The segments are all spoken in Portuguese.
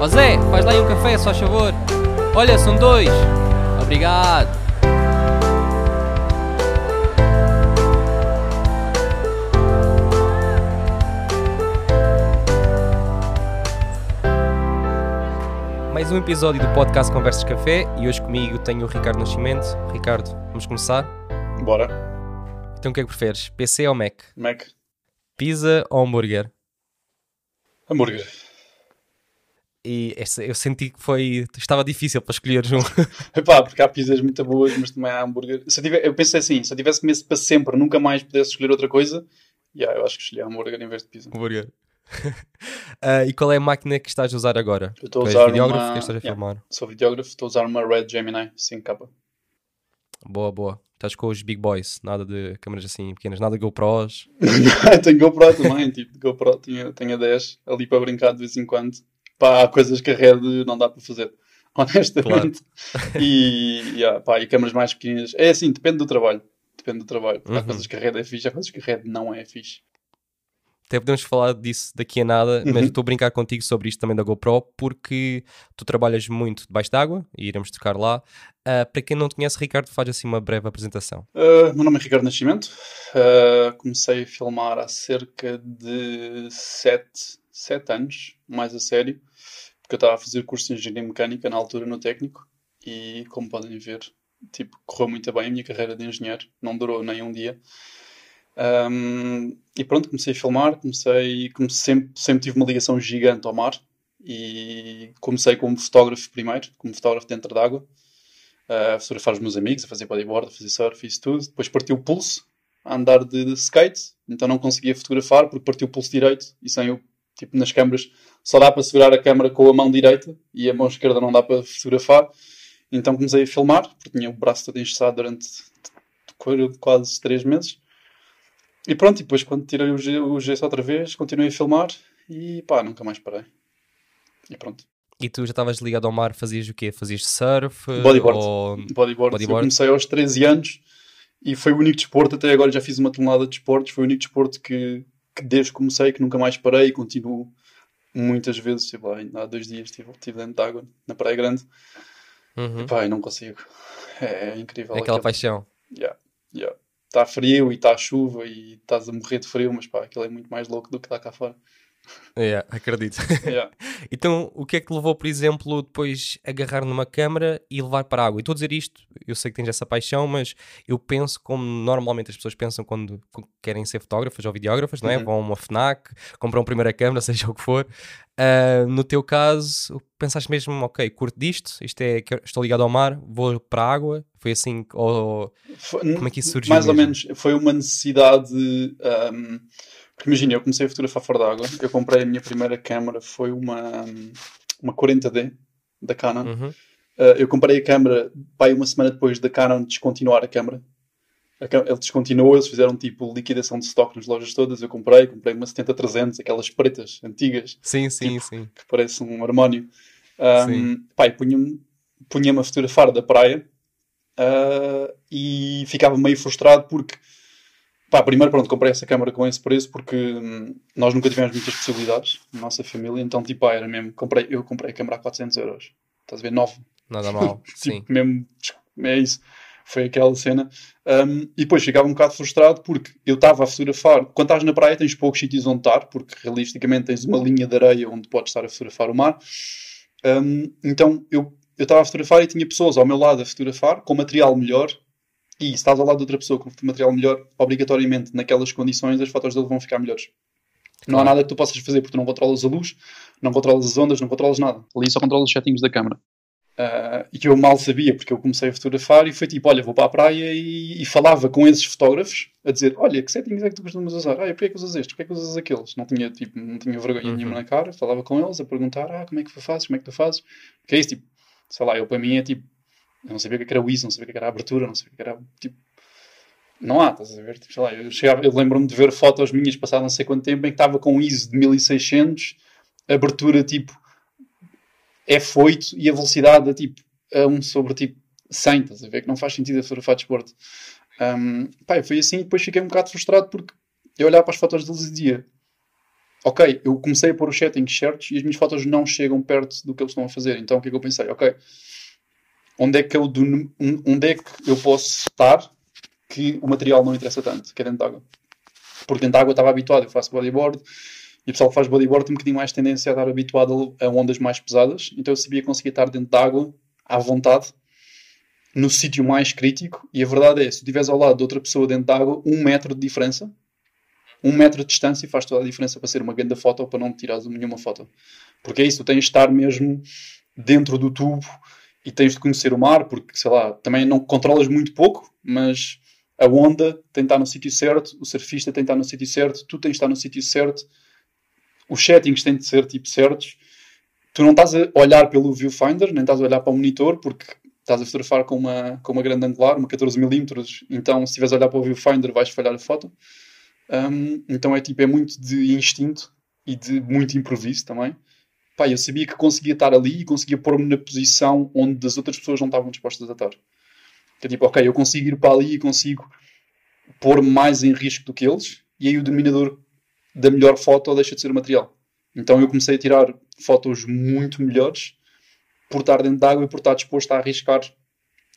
Ó Zé, faz lá aí um café, só favor. Olha, são dois. Obrigado. Mais um episódio do podcast Conversas Café e hoje comigo tenho o Ricardo Nascimento. Ricardo, vamos começar? Bora. Então o que é que preferes? PC ou Mac? Mac. Pizza ou hambúrguer? Hambúrguer. E essa, eu senti que foi. Estava difícil para escolheres um. Epá, porque há pizzas muito boas, mas também há hambúrguer. Se eu, tiver, eu pensei assim, se eu tivesse comido para sempre, nunca mais pudesse escolher outra coisa, yeah, eu acho que escolhi hambúrguer em vez de pizza. hambúrguer. Ah, e qual é a máquina que estás a usar agora? Eu estou a usar videógrafo? uma... que estás a yeah, filmar? sou videógrafo, estou a usar uma Red Gemini 5K. Boa, boa. Estás com os big boys, nada de câmeras assim pequenas, nada de GoPros. tenho GoPro também, tipo, GoPro tenho a 10 ali para brincar de vez em quando. Pá, há coisas que a Red não dá para fazer, honestamente. E, yeah, pá, e câmaras mais pequenas. É assim, depende do trabalho. Depende do trabalho. Há Uhum. coisas que a Red é fixe, há coisas que a Red não é fixe. Até podemos falar disso daqui a nada, mas Uhum. estou a brincar contigo sobre isto também da GoPro, porque tu trabalhas muito debaixo d'água e iremos tocar lá. Ah, para quem não te conhece, Ricardo, faz assim uma breve apresentação. Uh, meu nome é Ricardo Nascimento. Uh, comecei a filmar há cerca de 7, sete anos, mais a sério, porque eu estava a fazer curso de Engenharia Mecânica na altura no técnico e, como podem ver, tipo, correu muito bem a minha carreira de engenheiro, não durou nem um dia. Um, e pronto, comecei a filmar, comecei, como sempre, sempre tive uma ligação gigante ao mar e comecei como fotógrafo primeiro, como fotógrafo dentro d'água a fotografar os meus amigos, a fazer bodyboard, a fazer surf, isso tudo. Depois partiu o pulso, a andar de, de skate, então não conseguia fotografar porque partiu o pulso direito e sem o, tipo, nas câmaras só dá para segurar a câmera com a mão direita e a mão esquerda não dá para fotografar. Então comecei a filmar, porque tinha o braço todo engessado durante quase 3 meses. E pronto, e depois quando tirei o, ge- o gesso outra vez, continuei a filmar e pá, nunca mais parei. E pronto. E tu já estavas ligado ao mar, fazias o quê? Fazias surf? Bodyboard. Ou... Bodyboard. Bodyboard. Eu comecei aos 13 anos e foi o único desporto, até agora já fiz uma tonelada de desportos, foi o único desporto que desde que comecei, que nunca mais parei e continuo muitas vezes, sei lá, há dois dias estive, estive dentro de água, na Praia Grande, Uhum. e pá, não consigo. É, é incrível. Aquela aquilo. paixão. Yeah, yeah. Está frio e está chuva e estás a morrer de frio, mas pá, aquilo é muito mais louco do que está cá fora. Yeah, acredito. Yeah. Então, o que é que levou, por exemplo, depois agarrar numa câmara e levar para a água? E estou a dizer isto, eu sei que tens essa paixão, mas eu penso como normalmente as pessoas pensam quando querem ser fotógrafas ou videógrafas, não é? Uhum. Vão a uma FNAC, compram a primeira câmara, seja o que for. Ah, no teu caso, pensaste mesmo, ok, curto disto, isto é, estou ligado ao mar, vou para a água, foi assim, ou... Foi- Como é que isso surgiu Mais ou mesmo? menos, foi uma necessidade. ahm, porque imagina, eu comecei a fotografar fora d'água. Eu comprei a minha primeira câmera, foi uma, uma 40D da Canon. Uhum. Ah, eu comprei a câmera pai, uma semana depois da Canon descontinuar a câmera. A câmera- Ele descontinuou, eles fizeram tipo liquidação de stock nas lojas todas. Eu comprei, comprei uma 70-300, aquelas pretas, antigas Sim, sim, Tipo, sim. que parece um harmónio. Um, e punha-me punha a fotografar da praia ah, e ficava meio frustrado porque, pá, primeiro, pronto, comprei essa câmera com esse preço porque hum, nós nunca tivemos muitas possibilidades na nossa família, então, tipo, pá, era mesmo, comprei, eu comprei a câmera a 400 euros. Estás a ver? Nove. Nada mal, sim. Tipo, mesmo, é isso. Foi aquela cena. Um, e depois ficava um bocado frustrado porque eu estava a fotografar. Quando estás na praia, tens poucos sítios onde estar, porque realisticamente tens uma linha de areia onde podes estar a fotografar o mar. Um, então eu eu estava a fotografar e tinha pessoas ao meu lado a fotografar com material melhor. E se estás ao lado de outra pessoa com material melhor, obrigatoriamente naquelas condições as fotos dele vão ficar melhores. Não há nada que tu possas fazer porque tu não controlas a luz, não controlas as ondas, não controlas nada. Ali só controlas os settings da câmera. Ah, e que eu mal sabia, porque eu comecei a fotografar e foi tipo, olha, vou para a praia e, e falava com esses fotógrafos a dizer, olha, que settings é que tu costumas usar? Ah, porquê é que usas este? Porquê é que usas aqueles? Não tinha, tipo, não tinha vergonha Uhum. nenhuma na cara, falava com eles a perguntar, ah, como é que tu fazes? Como é que tu fazes? Que é isso, tipo, sei lá, eu para mim é tipo, eu não sabia o que é era o ISO, não sabia o é que era a abertura, não sabia o que era, tipo, não há, estás a ver? Tipo, sei lá, eu, chegava, eu lembro-me de ver fotos minhas passadas não sei quanto tempo em que estava com ISO de 1600, abertura tipo F8 e a velocidade a tipo a 1 sobre tipo 100, estás a ver? Que não faz sentido a fotografar de esporte. Um, pá, foi assim e depois fiquei um bocado frustrado porque eu olhava para as fotos deles e dizia ok, eu comecei a pôr os settings certos e as minhas fotos não chegam perto do que eles estão a fazer. Então o que é que eu pensei? Ok, onde é que eu, onde é que eu posso estar que o material não interessa tanto, que é dentro de água? Porque dentro de água estava habituado, eu faço bodyboard e o pessoal que faz bodyboard tem um bocadinho mais tendência a estar habituado a ondas mais pesadas, então eu sabia que conseguia estar dentro de água à vontade no sítio mais crítico. E a verdade é, se estiveres ao lado de outra pessoa dentro de água, um metro de diferença, um metro de distância faz toda a diferença para ser uma grande foto ou para não tirares nenhuma foto. Porque é isso, tens de estar mesmo dentro do tubo e tens de conhecer o mar, porque sei lá, também não controlas muito pouco, mas a onda tem de estar no sítio certo, o surfista tem de estar no sítio certo, tu tens de estar no sítio certo, os settings têm de ser tipo certos. Tu não estás a olhar pelo viewfinder, nem estás a olhar para o monitor, porque estás a fotografar com uma, com uma grande angular, uma 14mm, então se estiveres a olhar para o viewfinder vais falhar a foto. Um, então é tipo, é muito de instinto e de muito improviso também. Pá, eu sabia que conseguia estar ali e conseguia pôr-me na posição onde as outras pessoas não estavam dispostas a estar. Que é tipo, ok, eu consigo ir para ali e consigo pôr-me mais em risco do que eles, e aí o denominador da melhor foto deixa de ser o material. Então eu comecei a tirar fotos muito melhores por estar dentro d'água e por estar disposto a arriscar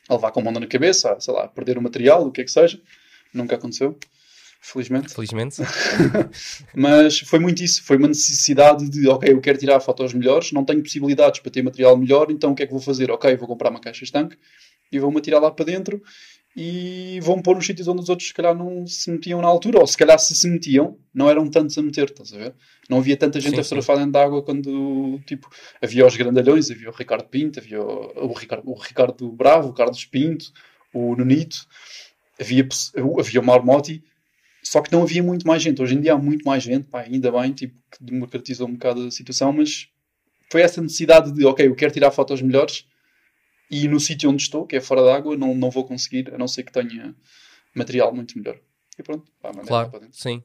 a levar com a mão na cabeça, a, sei lá, perder o material, o que é que seja. Nunca aconteceu, felizmente. Felizmente. Mas foi muito isso, foi uma necessidade de, ok, eu quero tirar fotos melhores, não tenho possibilidades para ter material melhor, então o que é que vou fazer? Ok, vou comprar uma caixa estanque e vou-me tirar lá para dentro e vão pôr nos sítios onde os outros se calhar não se metiam na altura, ou se calhar se se metiam, não eram tantos a meter, estás a ver? Não havia tanta gente sim, a fotografar dentro de água quando, tipo, havia os grandalhões, havia o Ricardo Pinto, havia o, o, Ricardo, o Ricardo Bravo, o Carlos Pinto, o Nunito, havia, havia o Marmotti, só que não havia muito mais gente. Hoje em dia há muito mais gente, pá, ainda bem, tipo, que democratizou um bocado a situação, mas foi essa necessidade de, ok, eu quero tirar fotos melhores, e no sítio onde estou, que é fora d'água, não, não vou conseguir, a não ser que tenha material muito melhor. E pronto, pá, claro, sim.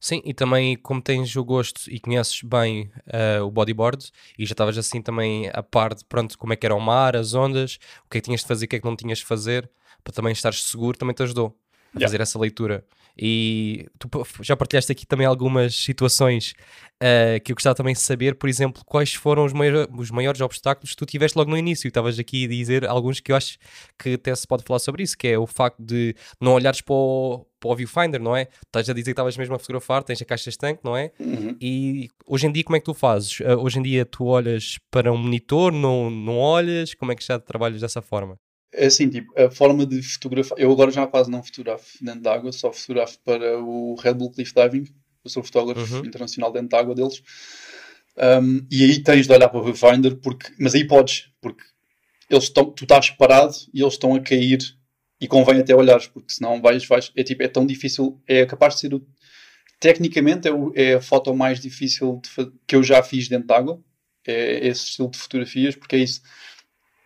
Sim, e também como tens o gosto e conheces bem uh, o bodyboard e já estavas assim também a par de pronto, como é que era o mar, as ondas, o que é que tinhas de fazer, o que é que não tinhas de fazer, para também estares seguro, também te ajudou a yeah. fazer essa leitura. E tu já partilhaste aqui também algumas situações uh, que eu gostava também de saber, por exemplo, quais foram os, maior, os maiores obstáculos que tu tiveste logo no início. Estavas aqui a dizer alguns que eu acho que até se pode falar sobre isso, que é o facto de não olhares para o, para o viewfinder, não é? Estás a dizer que estavas mesmo a fotografar, tens a caixa estanque, não é? Uhum. E hoje em dia como é que tu fazes? Uh, hoje em dia tu olhas para um monitor, não, não olhas? Como é que já trabalhas dessa forma? É assim, tipo, a forma de fotografar. Eu agora já quase não fotografo dentro de água, só fotografo para o Red Bull Cliff Diving. Eu sou fotógrafo uhum. internacional dentro de água deles. Um, e aí tens de olhar para o viewfinder, porque, mas aí podes, porque eles estão, tu estás parado e eles estão a cair e convém até olhares, porque senão vais, vais é, tipo, é tão difícil, é capaz de ser o, tecnicamente é, o, é a foto mais difícil de, que eu já fiz dentro de água, é esse estilo de fotografias, porque é isso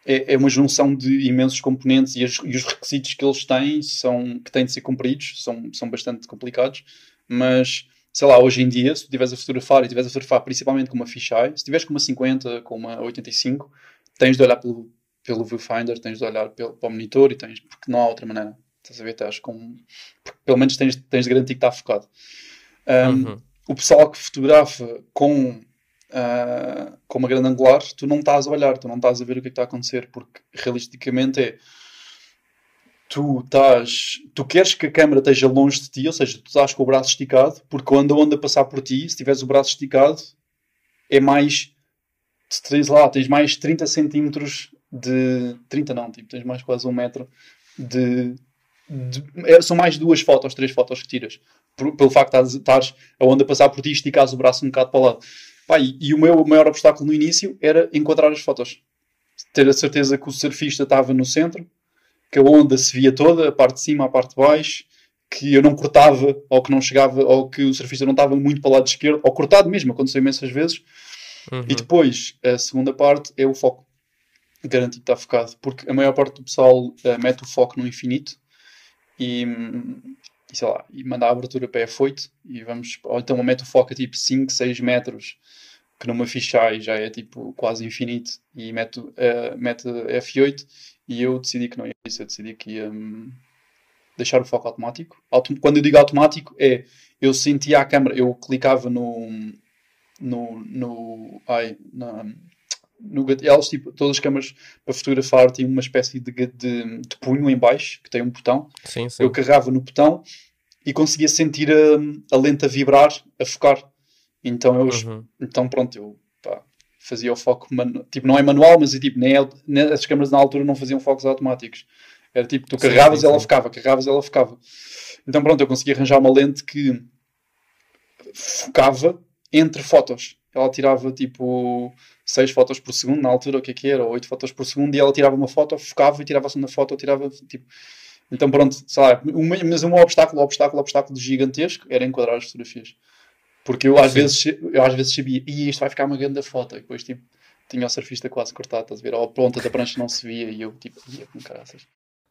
é, é uma junção de imensos componentes e, as, e, os requisitos que eles têm são que têm de ser cumpridos são, são bastante complicados mas sei lá, hoje em dia se tu estiveres a fotografar e estiveres a fotografar principalmente com uma fisheye se estiveres com uma 50, com uma 85 tens de olhar pelo, pelo viewfinder tens de olhar pelo, para o monitor e tens, porque não há outra maneira estás a ver, estás com pelo menos tens, tens de garantir que está focado um, uhum. o pessoal que fotografa com uh, com uma grande angular, tu não estás a olhar, tu não estás a ver o que, é está a acontecer, porque realisticamente é tu estás, tu queres que a câmera esteja longe de ti, ou seja, tu estás com o braço esticado, porque quando a onda passar por ti, se tiveres o braço esticado, é mais, tens lá, tens mais 30 centímetros de, 30 não, tipo, tens mais quase um metro de, de é, são mais duas fotos, três fotos que tiras, por, pelo facto de estás a onda passar por ti e esticares o braço um bocado para o lado. Pá, e, e, o meu maior obstáculo no início era encontrar as fotos. Ter a certeza que o surfista estava no centro, que a onda se via toda, a parte de cima, a parte de baixo, que eu não cortava, ou que não chegava, ou que o surfista não estava muito para o lado esquerdo, ou cortado mesmo, aconteceu imensas vezes. Uhum. E depois, a segunda parte é o foco. Garantir que está focado. Porque a maior parte do pessoal uh, mete o foco no infinito e, e sei lá, e manda a abertura para F8 e vamos, ou então mete o foco a tipo 5, 6 metros que numa fisheye já é tipo quase infinito e mete, uh, mete F8 e eu decidi que não ia isso, eu decidi que ia, um, deixar o foco automático. Autom quando eu digo automático, é eu sentia a câmera, eu clicava no. no. no. ai, na, no elas, tipo, todas as câmaras para fotografar têm uma espécie de, de, de, punho em baixo, que tem um botão. Sim, sim. Eu carregava no botão e conseguia sentir a, a lente a vibrar, a focar. Então, eu, uhum. então pronto, eu pá, fazia o foco, tipo, não é manual, mas é, tipo, nem, é, nem, as câmaras na altura não faziam focos automáticos. Era tipo, tu carregavas sim, sim, ela sim. ficava, carregavas ela ficava. Então pronto, eu consegui arranjar uma lente que focava entre fotos. Ela tirava tipo 6 fotos por segundo, na altura o que é que era, ou 8 fotos por segundo, e ela tirava uma foto, focava e tirava a segunda foto, tirava tipo. Então pronto, sei lá, uma, mas um obstáculo, obstáculo, obstáculo gigantesco era enquadrar as fotografias. Porque eu às, vezes, eu às vezes sabia, e isto vai ficar uma grande foto, e depois tipo, tinha o surfista quase cortado, estás a ver? Ou a ponta da prancha não se via, e eu tipo, ia com caraças.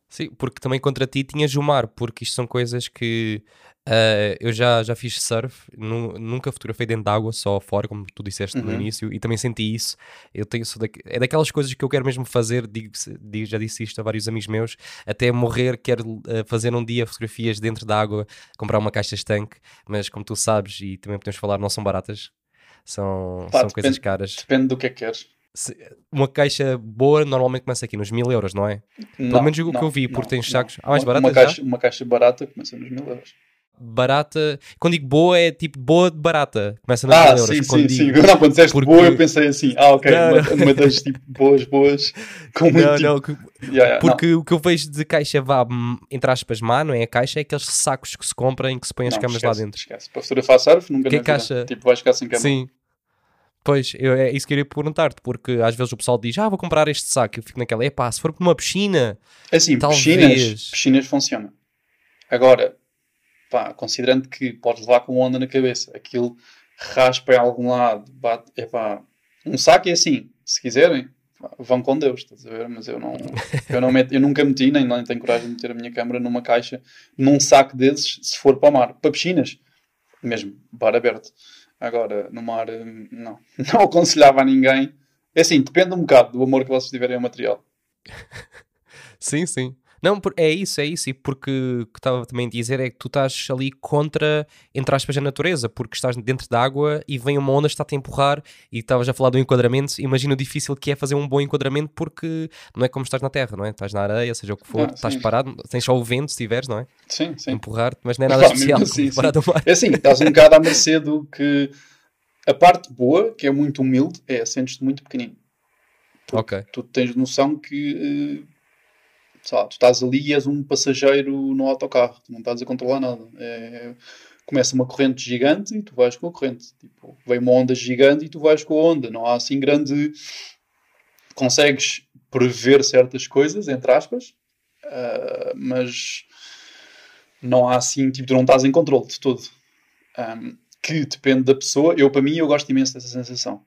Sim, porque também contra ti tinhas o mar, porque isto são coisas que uh, eu já, já fiz surf, nu, nunca fotografei dentro d'água, só fora, como tu disseste uhum. no início, e também senti isso. Eu tenho, da, é daquelas coisas que eu quero mesmo fazer, digo, digo, já disse isto a vários amigos meus, até morrer quero uh, fazer um dia fotografias dentro d'água, comprar uma caixa estanque, mas como tu sabes, e também podemos falar, não são baratas, são, Pá, são depende, coisas caras. Depende do que é que queres uma caixa boa normalmente começa aqui nos mil euros, não é? Não, Pelo menos o que eu vi, porque tem sacos. Ah, mais barata uma caixa, uma caixa barata começa nos mil euros. Barata, quando digo boa é tipo boa de barata, começa nos ah, euros. Sim, sim, digo... sim. Não, quando disseste porque... boa eu pensei assim, ah ok, não, uma, das tipo boas, boas, com muito não, tipo... não, que... yeah, yeah, porque não. o que eu vejo de caixa vá, entre aspas, má, não é a caixa, é aqueles sacos que se compram em que se põem as câmaras lá dentro. Esquece, para fotografar surf nunca que na caixa... Tipo, vais ficar sem câmera. Sim, Pois, eu, é isso que eu queria perguntar-te, porque às vezes o pessoal diz, ah, vou comprar este saco, eu fico naquela, é pá, se for para uma piscina, é assim, talvez... piscinas, piscinas funciona. Agora, pá, considerando que podes levar com onda na cabeça, aquilo raspa em algum lado, bate, é pá, um saco é assim, se quiserem, vão com Deus, estás a ver? Mas eu não, eu não meto, eu nunca meti, nem, nem tenho coragem de meter a minha câmera numa caixa, num saco desses, se for para o mar. Para piscinas, mesmo, bar aberto. Agora, no mar, não. Não aconselhava a ninguém. É assim, depende um bocado do amor que vocês tiverem ao material. sim, sim. Não, é isso, é isso. E porque o que estava também a dizer é que tu estás ali contra, entre aspas, a natureza, porque estás dentro da água e vem uma onda, está-te a empurrar. E estavas a falar do enquadramento. Imagina o difícil que é fazer um bom enquadramento, porque não é como estás na terra, não é? Estás na areia, seja o que for, ah, estás parado, tens só o vento se tiveres, não é? Sim, sim. Empurrar-te, mas não é nada especial. Assim, sim. É assim, estás um bocado à mercê do que. A parte boa, que é muito humilde, é sentes-te muito pequenino. Ok. Tu tens noção que uh, lá, tu estás ali e és um passageiro no autocarro, tu não estás a controlar nada. É, começa uma corrente gigante e tu vais com a corrente. Tipo, vem uma onda gigante e tu vais com a onda. Não há assim grande. Consegues prever certas coisas, entre aspas, uh, mas não há assim, tipo, tu não estás em controle de tudo. Um, que depende da pessoa. Eu, para mim, eu gosto imenso dessa sensação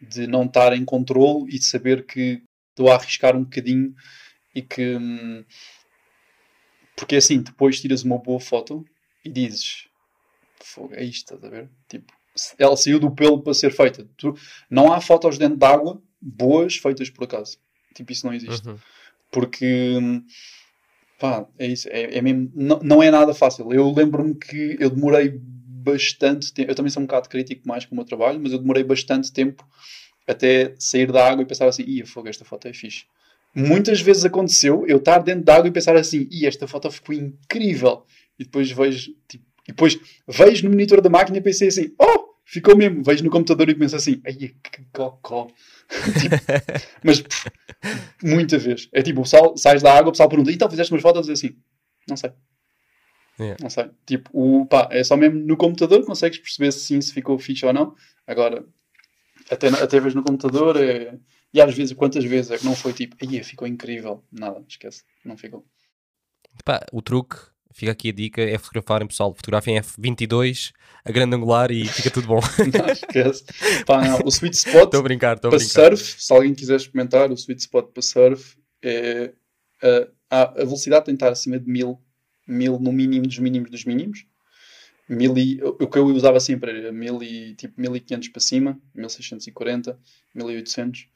de não estar em controle e de saber que estou a arriscar um bocadinho e que. Hum, porque assim, depois tiras uma boa foto e dizes: Fogo, é isto, estás a ver? Tipo, ela saiu do pelo para ser feita. Tu, não há fotos dentro d'água boas feitas por acaso. Tipo, isso não existe. Uhum. Porque. Hum, pá, é isso. É, é mesmo, não, não é nada fácil. Eu lembro-me que eu demorei bastante tempo. Eu também sou um bocado crítico mais com o meu trabalho, mas eu demorei bastante tempo até sair da água e pensar assim: ia, fogo, esta foto é fixe muitas vezes aconteceu eu estar dentro d'água e pensar assim, e esta foto ficou incrível. E depois vejo, tipo, e depois vejo no monitor da máquina e pensei assim, oh, ficou mesmo. Vejo no computador e penso assim, ai, que cocó. tipo, mas pff, muita vez. É tipo, o pessoal, sais da água, o pessoal pergunta, então fizeste umas fotos? assim, não sei. Yeah. Não sei. Tipo, o, pá, é só mesmo no computador consegues perceber se sim, se ficou fixe ou não. Agora, até, até vez no computador é e às vezes, quantas vezes é que não foi tipo, aí ficou incrível? Nada, esquece, não ficou. Pá, o truque, fica aqui a dica, é fotografarem, pessoal, fotografem F22, a grande angular e fica tudo bom. não, esquece. Pá, não, o sweet spot a brincar, para surf, se alguém quiser experimentar, o sweet spot para surf é a, a velocidade tem que estar acima de 1000, 1000 no mínimo dos mínimos dos mínimos. Mil e, o que eu usava sempre era mil e, tipo 1500 para cima, 1640, 1800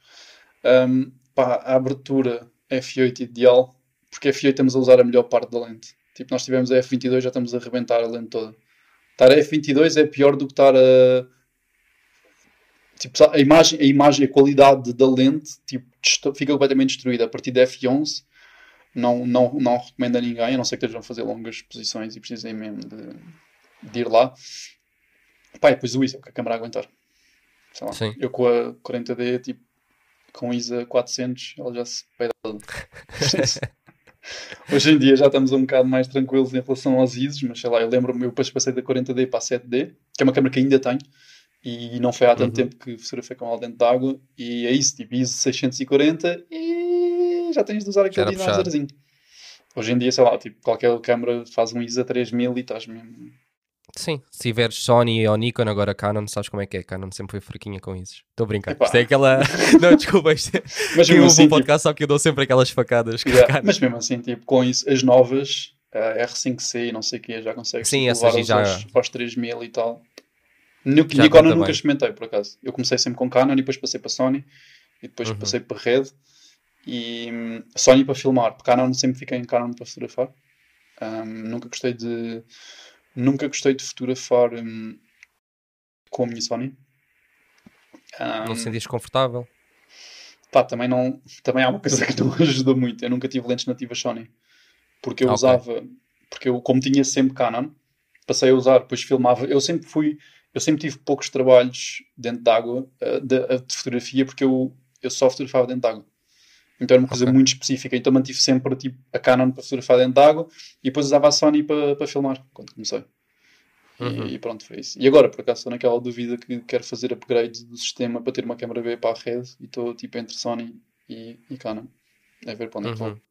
um, pá, a abertura F8 ideal, porque F8 estamos a usar a melhor parte da lente. Tipo, nós tivemos a F22, já estamos a arrebentar a lente toda. Estar a F22 é pior do que estar a. Tipo, a imagem, a imagem, a qualidade da lente tipo, fica completamente destruída. A partir da F11, não, não, não recomendo a ninguém, a não ser que estejam a fazer longas posições e precisem mesmo de, de ir lá. Pá, e depois o ISO, que a câmera aguentar. Sei lá, eu com a 40D, tipo, com ISA 400, ela já se Hoje em dia já estamos um bocado mais tranquilos em relação aos ISOs, mas sei lá, eu lembro-me, eu depois passei da 40D para a 7D, que é uma câmera que ainda tenho, e não foi há tanto uhum. tempo que fotografei com ela dentro de água, e é isso, tipo ISO 640 e já tens de usar aquele dinamizerzinho. Hoje em dia, sei lá, tipo, qualquer câmera faz um ISO a 3000 e estás mesmo Sim, se tiveres Sony ou Nikon, agora Canon, sabes como é que é? Canon sempre foi fraquinha com isso. Estou a brincar. Epá. Isto é aquela. não, desculpa, isto é. Mas mesmo assim, um podcast, tipo... só que eu dou sempre aquelas facadas. Yeah, mas mesmo assim, tipo, com isso, as novas, a R5C e não sei o que, já consegues Sim, tipo, levar já... aos, aos 3000 e tal. Nikon eu nunca experimentei, por acaso. Eu comecei sempre com Canon e depois passei para Sony e depois uhum. passei para Red e um, Sony para filmar, porque Canon sempre fiquei em Canon para fotografar. Um, nunca gostei de Nunca gostei de fotografar hum, com a minha Sony. Um, não te sentias confortável? Pá, também, não, também há uma coisa que não ajudou muito. Eu nunca tive lentes nativas Sony. Porque eu okay. usava, porque eu, como tinha sempre Canon, passei a usar, depois filmava. Eu sempre fui, eu sempre tive poucos trabalhos dentro d'água de, uh, de, fotografia, porque eu, eu só fotografava dentro d'água. Então era uma coisa okay. muito específica. Então mantive sempre tipo, a Canon para fotografar dentro de água e depois usava a Sony para, para filmar quando comecei. Uhum. E, e, pronto, foi isso. E agora, por acaso, estou naquela dúvida que quero fazer upgrade do sistema para ter uma câmera B para a rede e estou tipo entre Sony e, e Canon. É ver para onde é que uhum. vou.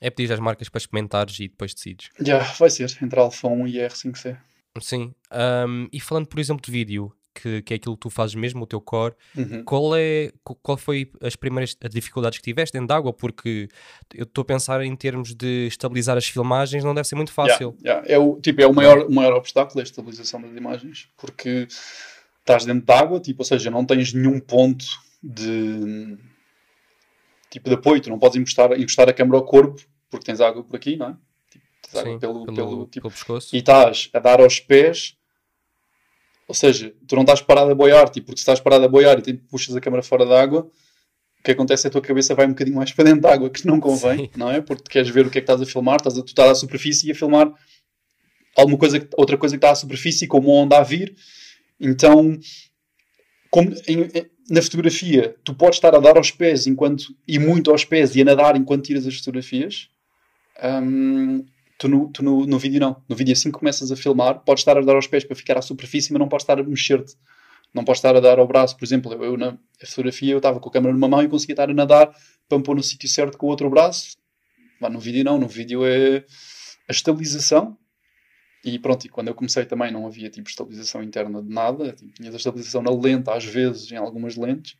É pedir às marcas para experimentares e depois decides. Já, vai ser, entre a Alpha 1 e R5C. Sim. Um, e falando, por exemplo, de vídeo, que, que é aquilo que tu fazes mesmo, o teu core, uhum. qual, é, qual foi as primeiras dificuldades que tiveste dentro de água? Porque eu estou a pensar em termos de estabilizar as filmagens, não deve ser muito fácil. Yeah, yeah. É, o, tipo, é o maior, o maior obstáculo, a estabilização das imagens, porque estás dentro de água, tipo, ou seja, não tens nenhum ponto de tipo de apoio, tu não podes encostar, encostar a câmera ao corpo porque tens água por aqui, não é? Tipo, tens Sim, água pelo, pelo, pelo, tipo, pelo pescoço. E estás a dar aos pés ou seja, tu não estás parado a boiar, tipo, porque se estás parado a boiar e puxas a câmera fora da água, o que acontece é que a tua cabeça vai um bocadinho mais para dentro da água, que não convém, Sim. não é? Porque queres ver o que é que estás a filmar, estás a, tu estás à superfície e a filmar alguma coisa, outra coisa que está à superfície, como onda a vir. Então, como em, na fotografia, tu podes estar a dar aos pés enquanto, e muito aos pés e a nadar enquanto tiras as fotografias. Um, Tu, no, tu no, no, vídeo não. No vídeo assim que começas a filmar, podes estar a dar aos pés para ficar à superfície, mas não podes estar a mexer-te. Não podes estar a dar ao braço. Por exemplo, eu, eu na fotografia eu estava com a câmera numa mão e conseguia estar a nadar para me pôr no sítio certo com o outro braço. Mas no vídeo não. No vídeo é a estabilização. E pronto, e quando eu comecei também não havia tipo estabilização interna de nada. Tipo, tinhas a estabilização na lente, às vezes, em algumas lentes.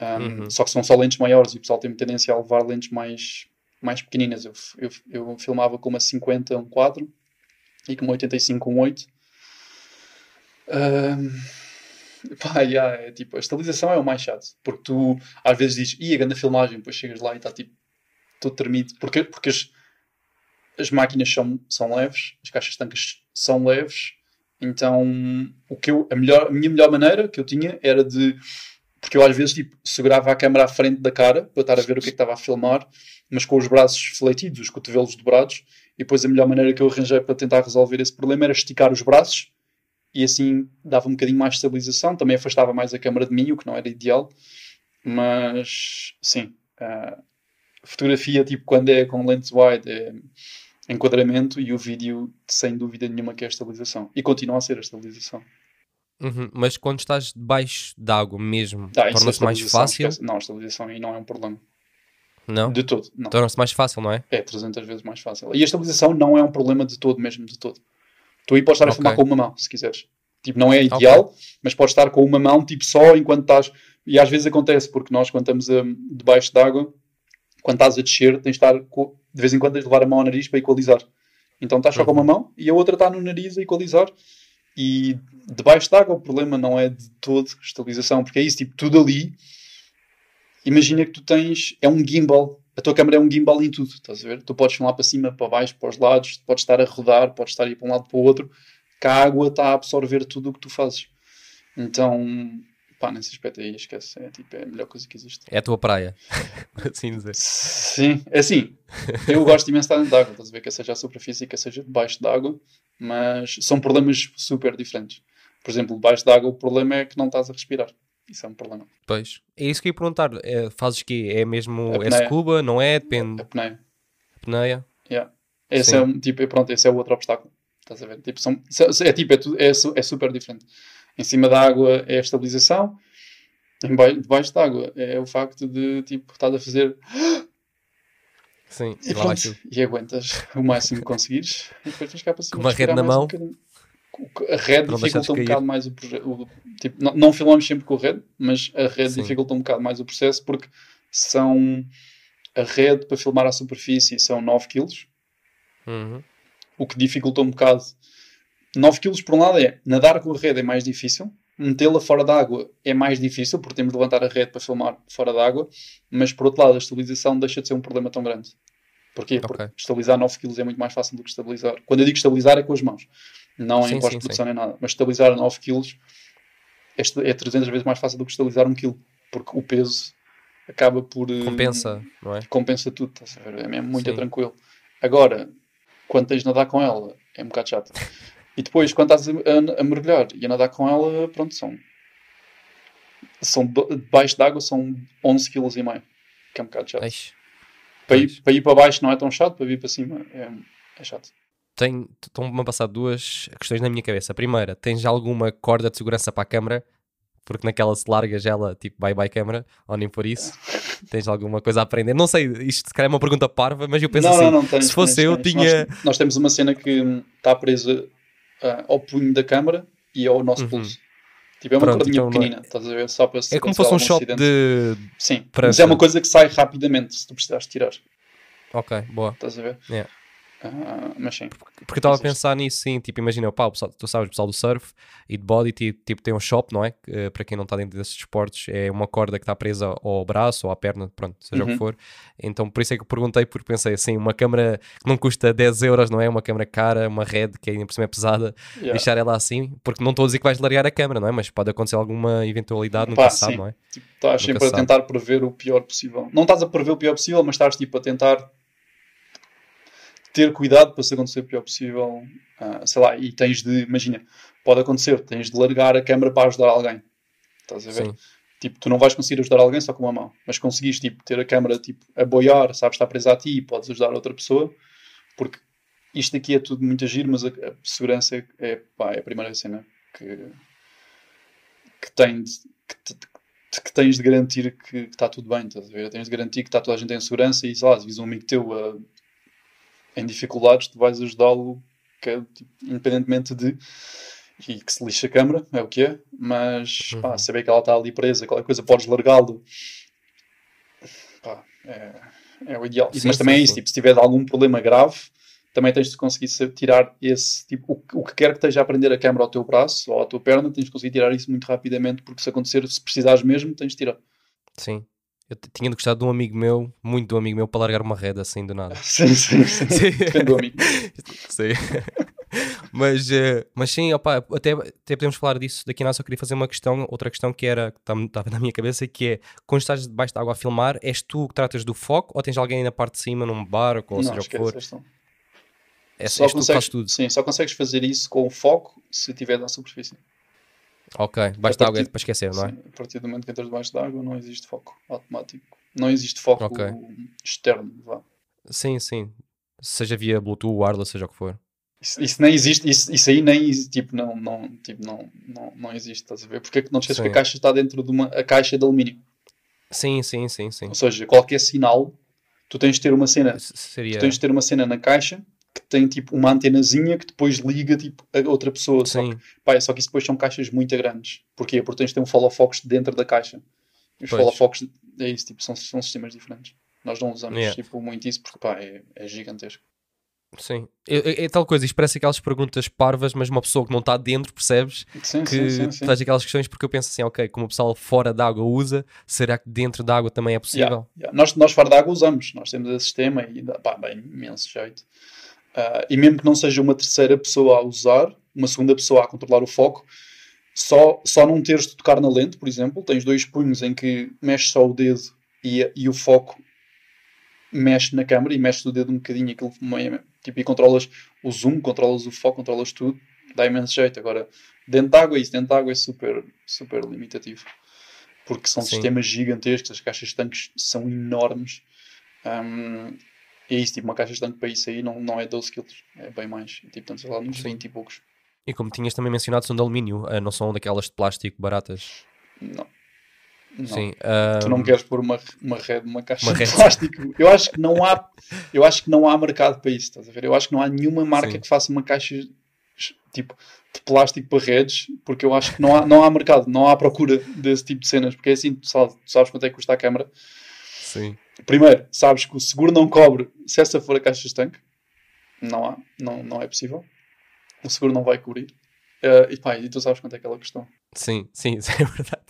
Um, uhum. Só que são só lentes maiores e o pessoal tem tendência a levar lentes mais mais pequeninas. Eu, eu, eu filmava com uma 50 um quadro e com uma 85 um 8. Um, pá, yeah, é, tipo, a estabilização é o mais chato. Porque tu às vezes dizes, e a grande filmagem, depois chegas lá e está tipo todo tremido. Porque, porque as, as máquinas são, são leves, as caixas tancas são leves. Então, o que eu, a, melhor, a minha melhor maneira que eu tinha era de. Porque eu às vezes tipo, segurava a câmera à frente da cara para estar a ver o que é estava a filmar mas com os braços fletidos, os cotovelos dobrados, e depois a melhor maneira que eu arranjei para tentar resolver esse problema era esticar os braços, e assim dava um bocadinho mais de estabilização, também afastava mais a câmera de mim, o que não era ideal, mas sim, fotografia, tipo, quando é com lentes wide, é enquadramento, e o vídeo, sem dúvida nenhuma, que é a estabilização, e continua a ser a estabilização. Uhum, mas quando estás debaixo d'água mesmo, ah, torna-se mais fácil? Esquece. Não, a estabilização aí não é um problema. Não? De todo. Torna-se mais fácil, não é? É 300 vezes mais fácil. E a estabilização não é um problema de todo, mesmo de todo. Tu aí podes estar a filmar com uma mão, se quiseres. Tipo, não é ideal, okay. mas podes estar com uma mão, tipo, só enquanto estás. E às vezes acontece, porque nós, quando estamos um, debaixo d'água, quando estás a descer, tens de estar, de vez em quando, tens de levar a mão ao nariz para equalizar. Então estás só uhum. com uma mão e a outra está no nariz a equalizar. E debaixo d'água o problema não é de todo estabilização, porque é isso, tipo, tudo ali imagina que tu tens, é um gimbal, a tua câmera é um gimbal em tudo, estás a ver? Tu podes filmar para cima, para baixo, para os lados, podes estar a rodar, podes estar a ir para um lado para o outro, que a água está a absorver tudo o que tu fazes. Então, pá, nesse aspecto aí, esquece, é, tipo, é a melhor coisa que existe. É a tua praia, assim dizer. Sim, é assim, eu gosto imenso de estar dentro de água, estás a ver? Que seja a superfície, que seja debaixo d'água, mas são problemas super diferentes. Por exemplo, debaixo d'água o problema é que não estás a respirar. Isso é um problema. Pois. É isso que eu ia perguntar. É, fazes que É mesmo. A É apneia. scuba? Não é? Depende. A pneia. Apneia? Yeah. Esse Sim. é um tipo, pronto, esse é o outro obstáculo. Estás a ver? Tipo, são, é tipo, é, tu- é, su- é super diferente. Em cima da água é a estabilização, debaixo da água é o facto de tipo, estás a fazer Sim. e, pronto, e aguentas o máximo que conseguires e depois tens cá para cima. Com uma rede na um mão. Com- A rede dificulta um cair. bocado mais o projeto. Tipo, não, não filmamos sempre com a rede, mas a rede Sim. dificulta um bocado mais o processo porque são a rede para filmar à superfície são 9 kg Uhum. o que dificulta um bocado. 9 kg por um lado é nadar com a rede é mais difícil, metê-la fora da água é mais difícil, porque temos de levantar a rede para filmar fora da água, mas por outro lado a estabilização deixa de ser um problema tão grande. Porquê? Porque Ok. estabilizar 9 kg é muito mais fácil do que estabilizar. Quando eu digo estabilizar é com as mãos, não Sim, em pós-produção nem nada, mas estabilizar 9 kg é, esta- é 300 vezes mais fácil do que estabilizar 1 kg, porque o peso acaba por eh, Compensa, não é? compensa tudo, ver? É mesmo muito Sim. tranquilo. Agora, quando tens de nadar com ela, é um bocado chato. E depois, quando estás a, a- a mergulhar e a nadar com ela, pronto, são. são debaixo d'água são 11 kg que é um bocado chato. Para ir, para ir para baixo não é tão chato, para ir para cima é, é chato. Estão-me a passar duas questões na minha cabeça. A primeira, tens alguma corda de segurança para a câmara? Porque naquela se largas ela, tipo, bye bye câmara, ou nem por isso. Tens alguma coisa a aprender? Não sei, isto se calhar é uma pergunta parva, mas eu penso não, assim, não, não, tens, se fosse tens, eu, tens. tinha... Nós, nós temos uma cena que está presa ah, ao punho da câmara e ao nosso Uhum. pulso. Tipo, é uma Pronto, cordinha então não pequenina, estás a ver? Só para se É como se fosse um shot acidente. de... Sim, mas é uma coisa que sai rapidamente se tu precisares tirar. Ok, boa. Estás a ver? Yeah. Ah, mas sim. Porque eu estava a pensar nisso, sim. Tipo, imagina, pá, o pessoal, tu sabes, o pessoal do surf e de body, ti- tipo, tem um shop, não é? Que, eh, para quem não está dentro desses esportes, é uma corda que está presa ao braço ou à perna, pronto, seja o Uhum. que for. Então, por isso é que eu perguntei, porque pensei assim, uma câmera que não custa 10 euros, não é? Uma câmera cara, uma rede que ainda por cima é pesada, Yeah. deixar ela assim, porque não estou a dizer que vais largar a câmera, não é? Mas pode acontecer alguma eventualidade, nunca Pá, sabe, sim. não é? Tipo, estás sempre a tentar prever o pior possível. Não estás a prever o pior possível, mas estás tipo a tentar ter cuidado para se acontecer o pior possível. Ah, sei lá, e tens de, imagina, pode acontecer, tens de largar a câmera para ajudar alguém. Estás a ver? Sim. Tipo, tu não vais conseguir ajudar alguém só com uma mão, mas conseguis tipo, ter a câmera tipo, a boiar, sabes, está presa a ti e podes ajudar outra pessoa, porque isto aqui é tudo muito agir, mas a, a segurança é, é, pá, é a primeira cena que, que, tem de, que, te- que tens de garantir que está tudo bem, estás a ver? Tens de garantir que está toda a gente em segurança e sei lá, se vis um amigo teu ah, em dificuldades, tu vais ajudá-lo é, tipo, independentemente de e que se lixe a câmara, é o que é, mas pá, Uhum. saber que ela está ali presa, qualquer coisa, podes largá-lo, pá, é, é o ideal. Sim, mas também sim, é isso, tipo, se tiver algum problema grave, também tens de conseguir tirar esse, tipo, o, que- o que quer que esteja a prender a câmara ao teu braço ou à tua perna, tens de conseguir tirar isso muito rapidamente, porque se acontecer, se precisares mesmo, tens de tirar. Sim. Eu tinha de gostar de um amigo meu, muito de um amigo meu, para largar uma rede assim do nada. Sim, sim, sim. Sim. Depende do amigo. Sim. mas, eh, mas sim, opa, até, até podemos falar disso daqui a nós. Eu queria fazer uma questão, outra questão que era que estava na minha cabeça, que é quando estás debaixo da água a filmar, és tu que tratas do foco ou tens alguém na parte de cima num barco, ou não, seja o que for? És, Só és tu que fazes tudo. sim, só consegues fazer isso com foco se estiver na superfície. Ok, debaixo da água é para esquecer, não é? Sim, a partir do momento que entras debaixo d'água não existe foco automático. Não existe foco Ok. externo. Vá. Sim, sim. Seja via Bluetooth, wireless, seja o que for. Isso, isso nem existe, isso, isso aí nem existe, tipo, não, não, tipo, não, não, não existe, estás a ver? Porque é que não te esqueças que a caixa está dentro de uma a caixa de alumínio. Sim, sim, sim, sim. Ou seja, qualquer sinal, tu tens de ter uma cena, S- Seria. tu tens de ter uma cena na caixa que tem tipo uma antenazinha que depois liga tipo a outra pessoa. Só Sim, Pá, só que isso depois são caixas muito grandes. Porquê? Porque tens de ter um follow focus dentro da caixa. E os Pois. follow focus é isso, tipo, são, são sistemas diferentes. Nós não usamos Yeah. tipo, muito isso porque pá, é, é gigantesco. Sim. É, é, é tal coisa, isto parece aquelas perguntas parvas, mas uma pessoa que não está dentro, percebes? Sim, que sim, sim, sim. traz aquelas questões porque eu penso assim, ok, como o pessoal fora d'água usa, será que dentro d'água também é possível? Yeah, yeah. Nós, nós fora d'água usamos, nós temos esse sistema e dá, pá, dá imenso jeito. Uh, e mesmo que não seja uma terceira pessoa a usar, uma segunda pessoa a controlar o foco, só, só não teres de tocar na lente, por exemplo, tens dois punhos em que mexes só o dedo e, e o foco mexe na câmera e mexes o dedo um bocadinho aquilo, tipo, e controlas o zoom, controlas o foco, controlas tudo, dá imenso jeito. Agora, dentro de água, isso dentro de água é super, super limitativo. Porque são Sim. sistemas gigantescos, as caixas de tanques são enormes. Um, e é isso, tipo, uma caixa de tanque para isso aí não, não é 12 kg, é bem mais. Tipo, estamos a falar uns Sim. 20 e poucos. E como tinhas também mencionado, são de alumínio, ah, não são daquelas de plástico baratas. Não. Não. Sim. Tu não ahm, queres pôr uma, uma rede numa caixa Uma de rede. plástico. Eu acho que não há, eu acho que não há mercado para isso, estás a ver? Eu acho que não há nenhuma marca Sim. que faça uma caixa tipo de plástico para redes, porque eu acho que não há, não há mercado, não há procura desse tipo de cenas, porque é assim, tu sabes, tu sabes quanto é que custa a câmara. Sim. Primeiro, sabes que o seguro não cobre se essa for a caixa de tanque. Não há, não, não é possível. O seguro não vai cobrir. Eh, e pá, e tu sabes quanto é que ela custou. Sim, sim, isso é verdade.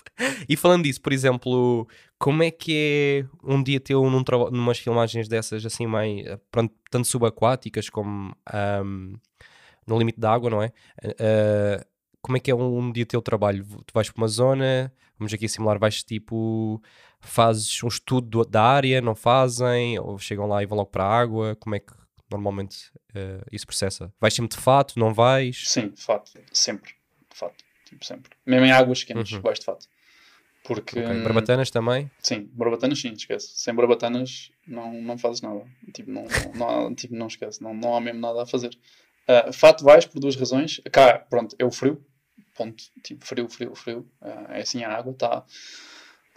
E falando disso, por exemplo, como é que é um dia teu num numas filmagens dessas, assim, mais, eh, pronto, tanto subaquáticas como ahm, no limite da água, não é? Eh, como é que é um, um dia teu trabalho? Tu vais para uma zona, vamos aqui simular, vais tipo, fazes um estudo do- da área, não fazem? Ou chegam lá e vão logo para a água? Como é que normalmente eh, isso processa? Vais sempre de fato, não vais? Sim, de fato, sempre. De fato, tipo sempre. Mesmo em águas quentes, Uhum. vais de fato. Porque, Ok, hum, Barbatanas também? sim, barbatanas sim, esquece. Sem barbatanas não, não fazes nada. Tipo, não, não, não tipo, não esquece, não, não há mesmo nada a fazer. Ah, fato vais por duas razões. Cá, pronto, é o frio. Ponto. Tipo, frio, frio, frio. Ah, é assim, a água está,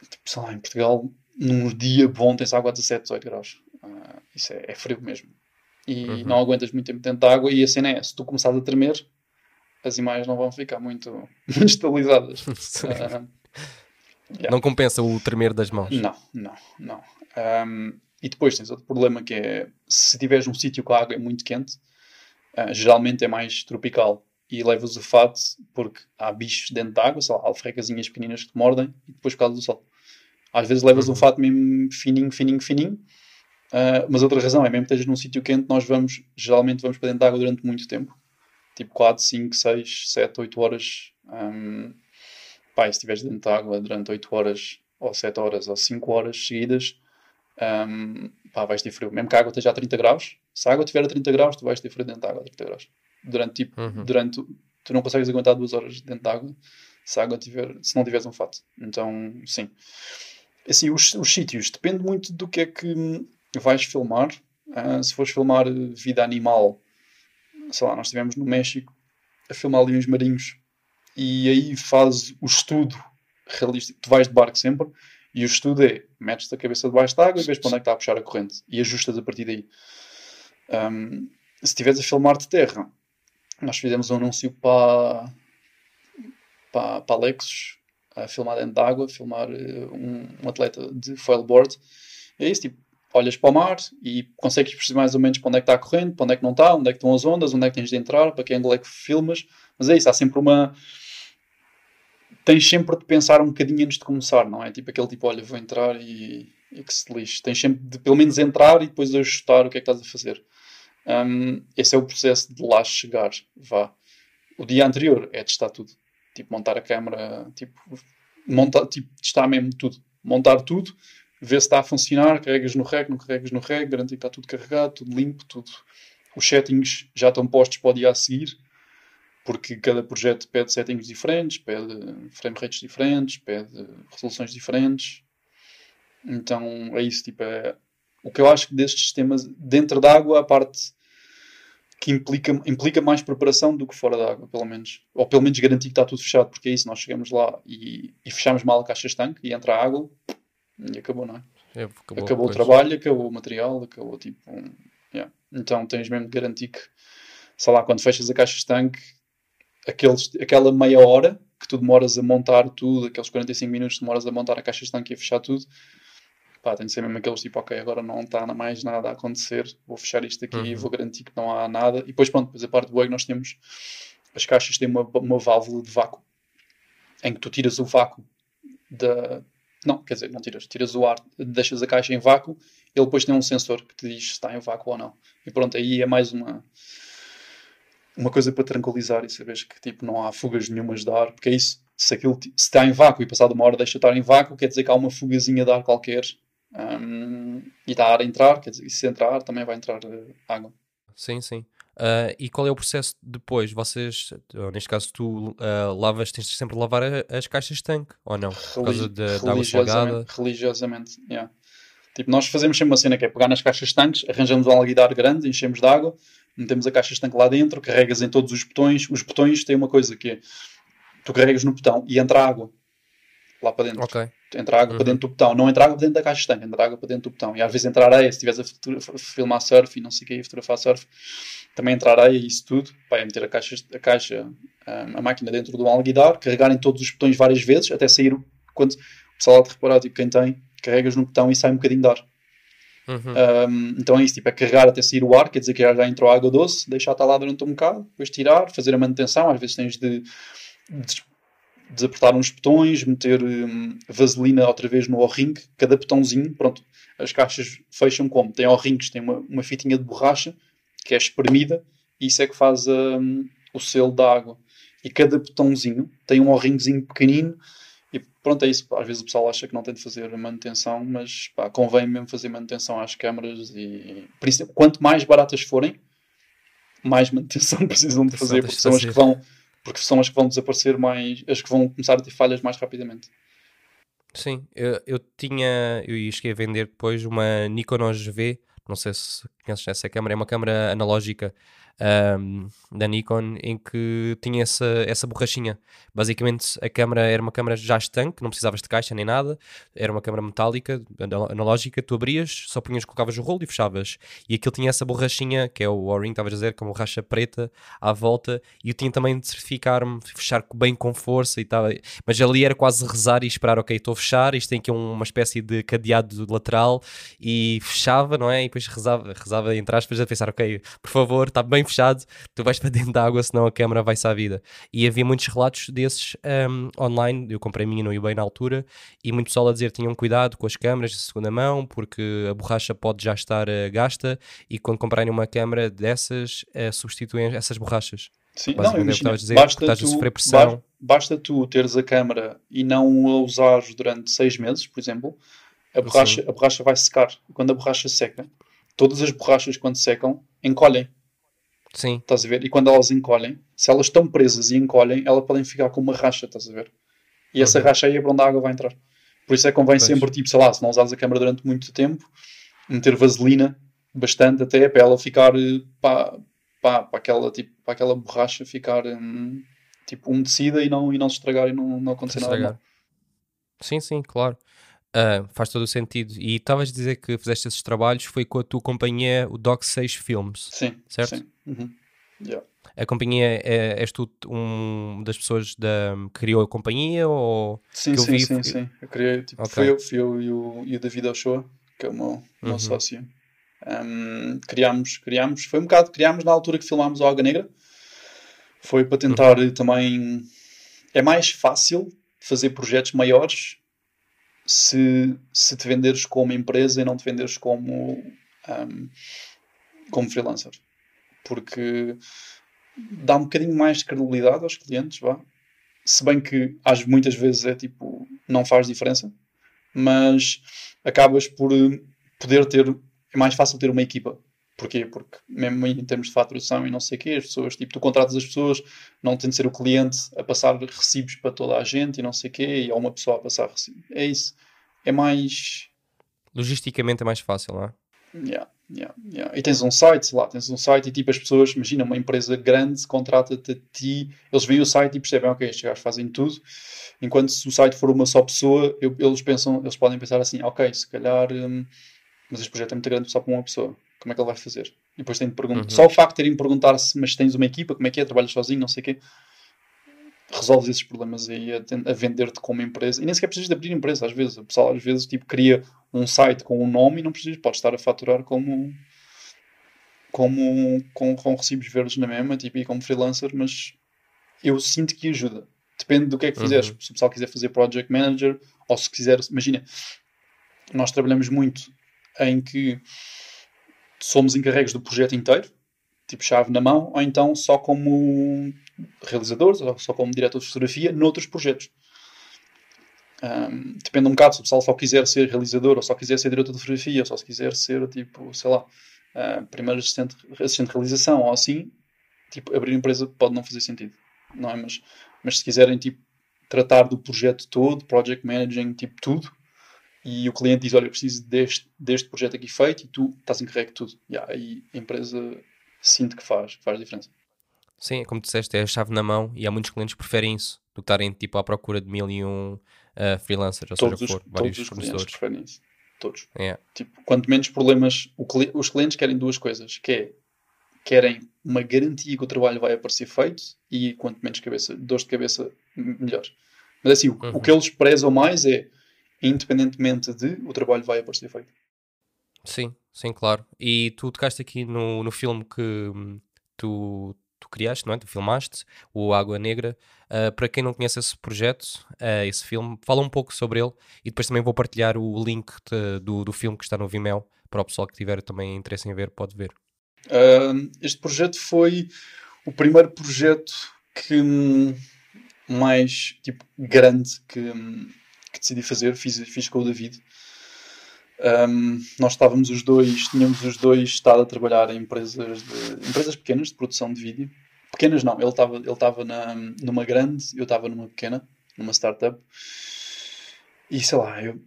tipo, sei lá, em Portugal, num dia bom tens água a 17, 18 graus. Ah, isso é, é frio mesmo. E Uhum. não aguentas muito tempo dentro da água e a cena é, se tu começares a tremer, as imagens não vão ficar muito, muito estabilizadas. Ah, yeah. Não compensa o tremer das mãos. Não, não, não. Um, e depois tens outro problema que é se tiveres um sítio com a água é muito quente, ah, geralmente é mais tropical e levas o fato porque há bichos dentro da água, sei lá, alfregazinhas pequeninas que te mordem e depois por causa do sol. Às vezes levas Uhum. um fato mesmo fininho, fininho, fininho. ah, mas outra razão é mesmo que estejas num sítio quente, nós vamos, geralmente vamos para dentro da água durante muito tempo. Tipo 4, 5, 6, 7, 8 horas. Um, pá, se estiveres dentro da água durante 8 horas, ou 7 horas, ou 5 horas seguidas, um, pá, vais ter frio. Mesmo que a água esteja a 30 graus, se a água estiver a 30 graus, tu vais ter frio dentro da água a 30 graus. Durante, tipo, Uhum. durante, tu não consegues aguentar 2 horas dentro da água se, a água tiver, se não tiveres um fato. Então, sim. Assim, os, os sítios, depende muito do que é que vais filmar. Ah, se fores filmar vida animal, sei lá, nós estivemos no México a filmar uns marinhos e aí faz o estudo realístico. Tu vais de barco sempre e o estudo é metes a cabeça debaixo da água e vês para onde é que está a puxar a corrente e ajustas a partir daí. Um, se estiveres a filmar de terra, nós fizemos um anúncio para, para, para a Lexus a filmar dentro da água, filmar eh, um, um atleta de foilboard. É isso, tipo, olhas para o mar e consegues perceber mais ou menos para onde é que está a corrente, para onde é que não está, onde é que estão as ondas, onde é que tens de entrar, para que ângulo é que filmas. Mas é isso, há sempre uma. Tens sempre de pensar um bocadinho antes de começar, não é? Tipo aquele tipo, olha, vou entrar e, e que se lixe. Tens sempre de pelo menos entrar e depois ajustar o que é que estás a fazer. Um, esse é o processo de lá chegar, vá. O dia anterior é testar tudo. Tipo, montar a câmera, tipo, montar, tipo, testar mesmo tudo. Montar tudo, ver se está a funcionar, carregas no rec, não carregas no rec, garantir que está tudo carregado, tudo limpo, tudo. Os settings já estão postos para o dia a seguir, porque cada projeto pede settings diferentes, pede frame rates diferentes, pede resoluções diferentes. Então é isso, tipo, é, o que eu acho que destes sistemas, dentro da água, a parte que implica, implica mais preparação do que fora da água, pelo menos. Ou pelo menos garantir que está tudo fechado, porque é isso, nós chegamos lá e, e fechamos mal a caixa estanque e entra a água e acabou, não é? É, acabou, acabou o trabalho, acabou o material, acabou tipo. um- yeah. Então tens mesmo de garantir que, sei lá, quando fechas a caixa estanque, aqueles, aquela meia hora que tu demoras a montar tudo, aqueles 45 minutos que demoras a montar a caixa estanque e a fechar tudo, pá, tem de ser mesmo aqueles tipo, ok, agora não está mais nada a acontecer, vou fechar isto aqui e Uhum. vou garantir que não há nada. E depois, pronto, depois a parte é que nós temos, as caixas têm uma, uma válvula de vácuo, em que tu tiras o vácuo da... Não, quer dizer, não tiras, tiras o ar, deixas a caixa em vácuo, ele depois tem um sensor que te diz se está em vácuo ou não. E pronto, aí é mais uma uma coisa para tranquilizar e saberes que tipo, não há fugas nenhumas de ar, porque é isso, se aquilo se está em vácuo e passado uma hora deixa de estar em vácuo, quer dizer que há uma fugazinha de ar qualquer hum, e está ar a entrar, quer dizer, e se entrar também vai entrar eh, água. Sim, sim. Ah, e qual é o processo depois? Vocês, neste caso, tu ah, lavas, tens de sempre lavar a- as caixas de tanque, ou não? Por causa da- da água salgada? religiosamente, religiosamente, yeah. Tipo, nós fazemos sempre uma cena que é pegar nas caixas de tanques, arranjamos um alguidar grande, enchemos de água, metemos a caixa de tanque lá dentro, carregas em todos os botões. Os botões têm uma coisa que é, tu carregas no botão e entra água lá para dentro. Ok. Entra água Uhum. para dentro do botão. Não entra água para dentro da caixa de tanque, entra água para dentro do botão. E às vezes entra areia, se estiveres a filmar surf e não sei o que, a fotografar surf, também entra areia e isso tudo. Pá, é meter a caixa, a, caixa hum, a máquina dentro do alguidar, carregar em todos os botões várias vezes, até sair o. Quando o pessoal de reparar, tipo, quem tem, carregas no botão e sai um bocadinho de ar. Uhum. Um, então é isso, tipo, é carregar até sair o ar, quer dizer que já, já entrou água doce, deixar estar lá durante um bocado, depois tirar, fazer a manutenção, às vezes tens de, de desapertar uns botões, meter hum, vaselina outra vez no O-ring, cada botãozinho, pronto, as caixas fecham como? Tem O-rings, tem uma, uma fitinha de borracha que é espremida e isso é que faz hum, o selo da água. E cada botãozinho tem um O-ringzinho pequenino e pronto, é isso. Às vezes o pessoal acha que não tem de fazer manutenção, mas pá, convém mesmo fazer manutenção às câmaras e quanto mais baratas forem, mais manutenção precisam de fazer, porque são as que vão porque são as que vão desaparecer mais, as que vão começar a ter falhas mais rapidamente. Sim, eu, eu tinha, eu cheguei a vender depois uma Nikon OGV, não sei se conheces essa câmera, é uma câmera analógica ahm, da Nikon em que tinha essa, essa borrachinha. Basicamente a câmera era uma câmera já estanque, não precisavas de caixa nem nada, era uma câmera metálica, anal- analógica, tu abrias, só punhas, colocavas o rolo e fechavas. E aquilo tinha essa borrachinha, que é o O-ring, estavas a dizer, com borracha preta à volta, e eu tinha também de certificar-me, fechar bem com força e tal. Mas ali era quase rezar e esperar, ok, estou a fechar, isto tem aqui um- uma espécie de cadeado lateral e fechava, não é? E depois rezava, rezava entre aspas a pensar, ok, por favor, está bem fechado, tu vais para dentro da água, senão a câmera vai-se à vida. E havia muitos relatos desses ahm, online, eu comprei a minha no eBay na altura, e muito pessoal a dizer tenham cuidado com as câmaras de segunda mão, porque a borracha pode já estar eh, gasta, e quando comprarem uma câmera dessas, eh, substituem essas borrachas. Sim, não, é imagina, dizer, basta, tu, basta tu teres a câmara e não a usares durante seis meses, por exemplo, a borracha, a borracha vai secar. Quando a borracha seca, todas as borrachas, quando secam, encolhem. Sim, Estás a ver? E quando elas encolhem, se elas estão presas e encolhem, elas podem ficar com uma racha, estás a ver? E essa Uhum. racha aí é para onde a água vai entrar. Por isso é que convém Pois. sempre, tipo, sei lá, se não usares a câmara durante muito tempo, meter vaselina bastante até para ela ficar eh, para, para, para, aquela, tipo, para aquela borracha ficar hum, tipo umedecida e não, e não se estragar e não, não acontecer nada. Sim, sim, claro. Ah, faz todo o sentido. E estavas a dizer que fizeste esses trabalhos foi com a tua companhia, o Doc 6 Films. Sim, Certo? sim. Uhum. Yeah. A companhia, é, és tu um das pessoas da, que criou a companhia ou... Sim, sim, sim, sim. Eu criei, tipo, Ok. fui eu, fui eu e o, e o David Ochoa, que é o meu, o meu Uhum. sócio. Um, criámos, criámos, foi um bocado, criámos na altura que filmámos o Água Negra. Foi para tentar Uhum. também. É mais fácil fazer projetos maiores se, se te venderes como empresa e não te venderes como, um, como freelancer. Porque dá um bocadinho mais de credibilidade aos clientes, vá. Se bem que às muitas vezes é tipo, não faz diferença, mas acabas por poder ter, é mais fácil ter uma equipa. Porquê? Porque mesmo em termos de faturação e não sei o quê, as pessoas, tipo, tu contratas as pessoas, não tem de ser o cliente a passar recibos para toda a gente e não sei o quê, e há uma pessoa a passar recibos. É isso. É mais, Logisticamente é mais fácil, não é? Yeah, yeah, yeah. E tens um site, sei lá, tens um site e tipo as pessoas, imagina uma empresa grande contrata-te a ti, eles veem o site e percebem, ok, estes gajos fazem tudo, enquanto se o site for uma só pessoa, eu- eles pensam, eles podem pensar assim, ok, se calhar, hum, mas este projeto é muito grande só para uma pessoa, como é que ele vai fazer? E depois tem de perguntar, Uhum. só o facto de terem de perguntar se, mas tens uma equipa, como é que é, trabalhas sozinho, não sei o quê, resolves esses problemas aí a, a vender-te como empresa. E nem sequer precisas de abrir empresa, às vezes. O pessoal, às vezes, tipo, cria um site com um nome e não precisas, pode estar a faturar como, como com, com recibos verdes na mesma, tipo, e como freelancer, mas eu sinto que ajuda. Depende do que é que fizeres. Uhum. Se o pessoal quiser fazer project manager, ou se quiser, imagina, nós trabalhamos muito em que somos encarregues do projeto inteiro, tipo chave na mão, ou então só como realizadores, ou só como diretor de fotografia, noutros projetos. Um, depende um bocado se o pessoal só quiser ser realizador, ou só quiser ser diretor de fotografia, ou só se quiser ser, tipo, sei lá, uh, primeiro assistente, assistente de realização, ou assim, tipo, abrir empresa pode não fazer sentido, não é? Mas, mas se quiserem, tipo, tratar do projeto todo, project managing, tipo, tudo, e o cliente diz, olha, eu preciso deste, deste projeto aqui feito, e tu estás encarregue de tudo. E aí a empresa sinto que faz, que faz diferença. Sim, como disseste, é a chave na mão e há muitos clientes que preferem isso do que estarem tipo à procura de mil e um uh, freelancers, ou todos seja, os, for, vários todos os clientes preferem isso. Todos. Yeah. Tipo, quanto menos problemas, cli os clientes querem duas coisas, que é querem uma garantia que o trabalho vai aparecer feito e quanto menos cabeça, dores de cabeça, melhor. Mas assim, uhum. o que eles prezam mais é, independentemente de, o trabalho vai aparecer feito. Sim, sim, claro. E tu tocaste aqui no, no filme que hum, tu, tu criaste, não é? Tu filmaste, o Água Negra. Uh, para quem não conhece esse projeto, uh, esse filme, fala um pouco sobre ele e depois também vou partilhar o link de, do, do filme que está no Vimeo para o pessoal que tiver também interesse em ver, pode ver. Uh, este projeto foi o primeiro projeto que hum, mais tipo grande que, hum, que decidi fazer, fiz, fiz com o David. Um, nós estávamos os dois, tínhamos os dois estado a trabalhar em empresas, de, empresas pequenas de produção de vídeo. Pequenas não, ele estava ele estava numa grande, eu estava numa pequena, numa startup. E sei lá, eu,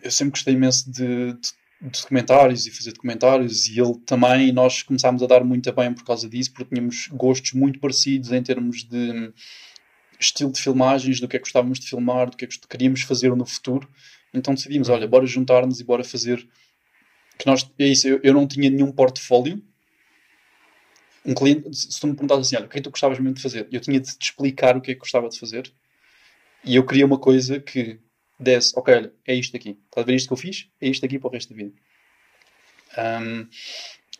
eu sempre gostei imenso de, de, de documentários e fazer documentários e ele também, nós começámos a dar muito bem por causa disso, porque tínhamos gostos muito parecidos em termos de estilo de filmagens, do que é que gostávamos de filmar, do que é que queríamos fazer no futuro. Então decidimos, olha, bora juntar-nos e bora fazer. Que nós, é isso, eu, eu não tinha nenhum portfólio. Um cliente, se tu me perguntasses assim, olha, o que é que tu gostavas mesmo de fazer? Eu tinha de te explicar o que é que gostava de fazer. E eu queria uma coisa que desse, ok, olha, é isto aqui. Estás a ver isto que eu fiz? É isto aqui para o resto da vida. Um,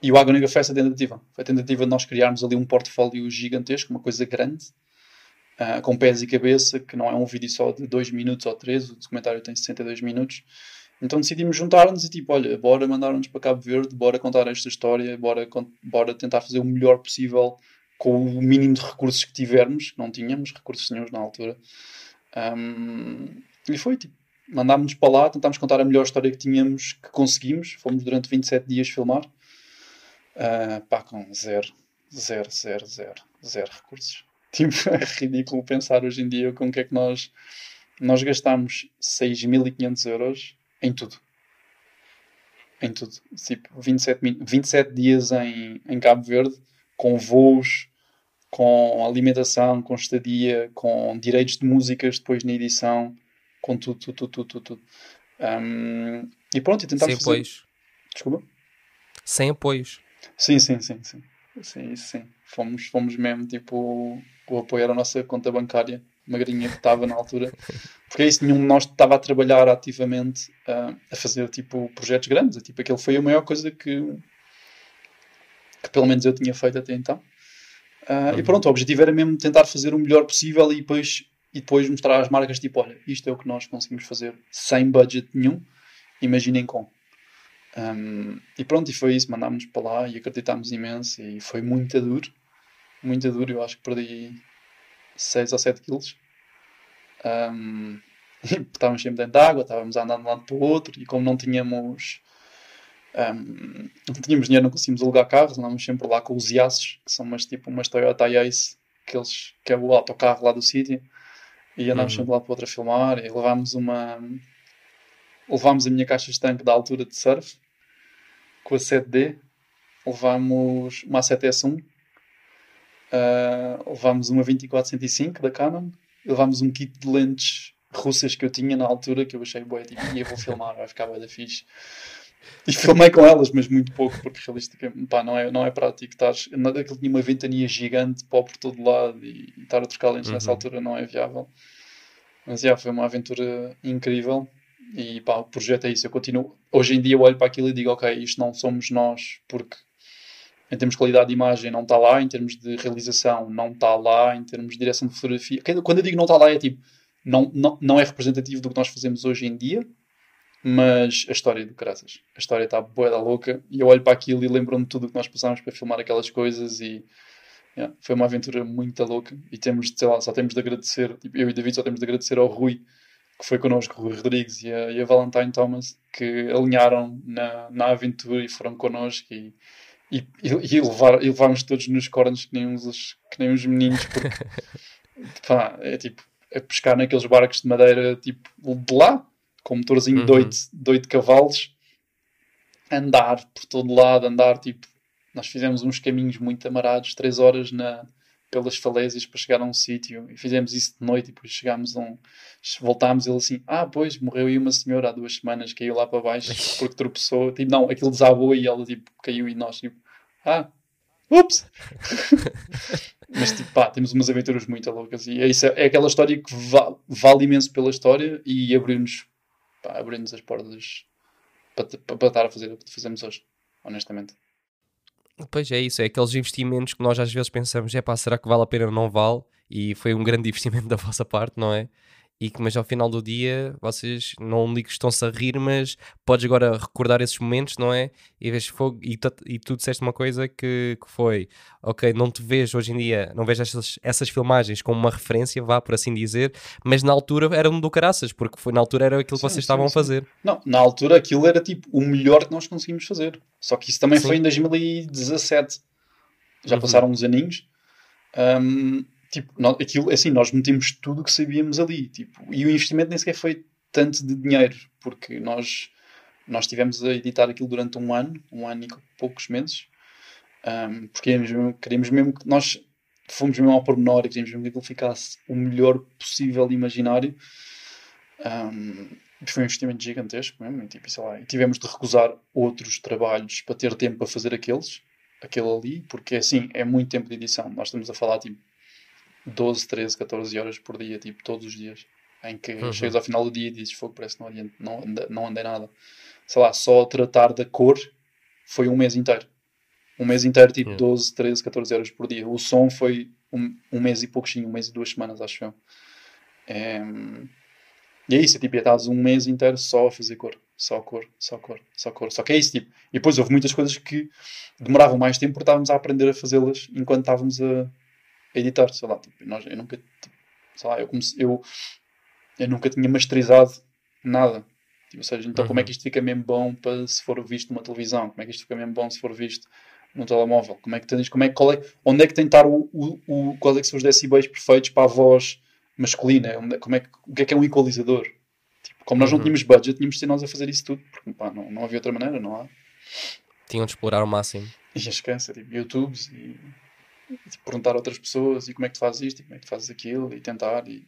e o Água Negra foi essa tentativa. Foi a tentativa de nós criarmos ali um portfólio gigantesco, uma coisa grande, uh, com pés e cabeça, que não é um vídeo só de 2 minutos ou 3, o documentário tem 62 minutos. Então decidimos juntar-nos e tipo, olha, bora mandar-nos para Cabo Verde, bora contar esta história, bora, bora tentar fazer o melhor possível com o mínimo de recursos que tivermos, que não tínhamos recursos nenhums na altura. Um, e foi tipo, mandámos-nos para lá, tentámos contar a melhor história que tínhamos, que conseguimos. Fomos durante 27 dias filmar. Uh, pá, com zero, zero, zero, zero, zero recursos. Tipo, é ridículo pensar hoje em dia com o que é que nós, nós gastamos 6.500 euros em tudo. Em tudo. Tipo, 27, 27 dias em, em Cabo Verde, com voos, com alimentação, com estadia, com direitos de músicas depois na edição, com tudo, tudo, tudo, tudo, tudo. Um, e pronto, e tentámos Sem fazer... apoios. Desculpa? Sem apoios. Sim, sim, sim, sim. Sim, sim. Fomos, fomos mesmo, tipo, o apoio era a nossa conta bancária, magrinha que estava na altura. Porque é isso, nenhum de nós estava a trabalhar ativamente uh, a fazer, tipo, projetos grandes. Tipo, aquele foi a maior coisa que, que pelo menos eu tinha feito até então. Uh, uhum. E pronto, o objetivo era mesmo tentar fazer o melhor possível e depois, e depois mostrar às marcas, tipo, olha, isto é o que nós conseguimos fazer sem budget nenhum, imaginem com. Um, e pronto, e foi isso, mandámos para lá e acreditámos imenso e foi muito duro, muito duro, eu acho que perdi 6 ou 7 quilos. Um, estávamos sempre dentro de água, estávamos a andar de um lado para o outro e como não tínhamos um, não tínhamos dinheiro, não conseguimos alugar carros, andávamos sempre lá com os IASs, que são umas tipo umas Toyota Ace, aqueles, que é o autocarro lá do sítio, e andámos uhum. sempre lá para outra filmar e levámos uma levámos a minha caixa de tanque da altura de surf com a 7D, levámos uma A7S1, uh, ah, levámos uma 24-105 da Canon, levámos um kit de lentes russas que eu tinha na altura, que eu achei boa, tipo, e eu vou filmar, vai ficar bem da fixe. E filmei com elas, mas muito pouco, porque realisticamente pá, não, é, não é prático. Estás, aquilo tinha uma ventania gigante, pó por todo lado, e, estar a trocar lentes uhum. nessa altura não é viável. Mas já, foi uma aventura incrível. E pá, o projeto é isso. Eu continuo. Hoje em dia eu olho para aquilo e digo, ok, isto não somos nós, porque em termos de qualidade de imagem não está lá, em termos de realização não está lá, em termos de direção de fotografia. Quando eu digo não está lá, é tipo, não, não, não é representativo do que nós fazemos hoje em dia, mas a história é do Caraças. A história está boa da louca e eu olho para aquilo e lembro-me tudo o que nós passámos para filmar aquelas coisas e yeah, foi uma aventura muito louca e temos, sei lá, só temos de agradecer, tipo, eu e David só temos de agradecer ao Rui que foi connosco, o Rui Rodrigues e a, e a Valentine Thomas que alinharam na, na aventura e foram connosco e, e, e, levar, e levámos todos nos cornos que nem uns, que nem uns meninos porque pá, é tipo a pescar naqueles barcos de madeira tipo de lá com motorzinho uhum. de, 8, de 8 cavalos, andar por todo lado, andar tipo. Nós fizemos uns caminhos muito amarados, 3 horas na, pelas falésias para chegar a um sítio e fizemos isso de noite e depois chegámos a um. Voltámos ele assim: Ah, pois, morreu aí uma senhora há duas semanas, caiu lá para baixo porque tropeçou. Tipo, não, aquilo desabou e ela tipo, caiu e nós tipo, Ah, ups! Mas tipo, pá, temos umas aventuras muito loucas e é, isso, é aquela história que vale, vale imenso pela história e abrir-nos abrir-nos as portas para, para, para estar a fazer o que fazemos hoje, honestamente. Pois é isso, é aqueles investimentos que nós às vezes pensamos, é pá, será que vale a pena ou não vale? E foi um grande investimento da vossa parte, não é? E que, mas ao final do dia vocês não digo que estão-se a rir, mas podes agora recordar esses momentos, não é? E, vês fogo, e, tu, e tu disseste uma coisa que, que foi, ok, não te vês hoje em dia, não vejo essas, essas filmagens como uma referência, vá por assim dizer, mas na altura eram do caraças, porque foi, na altura era aquilo sim, que vocês sim, estavam sim. a fazer. Não, na altura aquilo era tipo o melhor que nós conseguimos fazer. Só que isso também foi em 2017. Já uhum. passaram uns aninhos. Um, tipo, nós, aquilo, assim, nós metimos tudo o que sabíamos ali, tipo, e o investimento nem sequer foi tanto de dinheiro, porque nós, nós estivemos a editar aquilo durante um ano, um ano e poucos meses, um, porque queríamos mesmo, queríamos mesmo que nós fomos mesmo ao pormenor e queríamos mesmo que aquilo ficasse o melhor possível imaginário. Um, foi um investimento gigantesco mesmo, e, tipo, sei lá, e tivemos de recusar outros trabalhos para ter tempo para fazer aqueles, aquele ali, porque assim, é muito tempo de edição. Nós estamos a falar tipo 12, 13, 14 horas por dia, tipo, todos os dias. Em que uhum. chegas ao final do dia e dizes, fogo, parece que não, adianta, não, não andei nada. Sei lá, só tratar da cor foi um mês inteiro. Um mês inteiro, tipo, yeah. 12, 13, 14 horas por dia. O som foi um, um mês e pouquinho, um mês e duas semanas, acho eu. É, e é isso, tipo, estás um mês inteiro só a fazer cor. Só cor, só cor, só cor. Só que é isso, tipo. E depois houve muitas coisas que demoravam mais tempo porque estávamos a aprender a fazê-las enquanto estávamos a, editar, sei lá, tipo, nós, eu nunca, tipo, sei lá, eu, comecei, eu, eu nunca tinha masterizado nada. Tipo, ou seja, então uhum. como é uhum. que isto fica mesmo bom para se for visto numa televisão? Como é que isto fica mesmo bom se for visto num telemóvel? Como é que tens, como é, qual é, onde é que tentar o, o, o, quais é que são os decibéis perfeitos para a voz masculina? Onde, como é que, o que é que é um equalizador? Tipo, como nós não uhum. tínhamos budget, tínhamos de ser nós a fazer isso tudo, porque pá, não, não havia outra maneira, não há. Tinham de explorar ao máximo. E esquece, tipo, YouTubes e perguntar a outras pessoas e como é que tu fazes isto? E como é que tu fazes aquilo? E tentar e...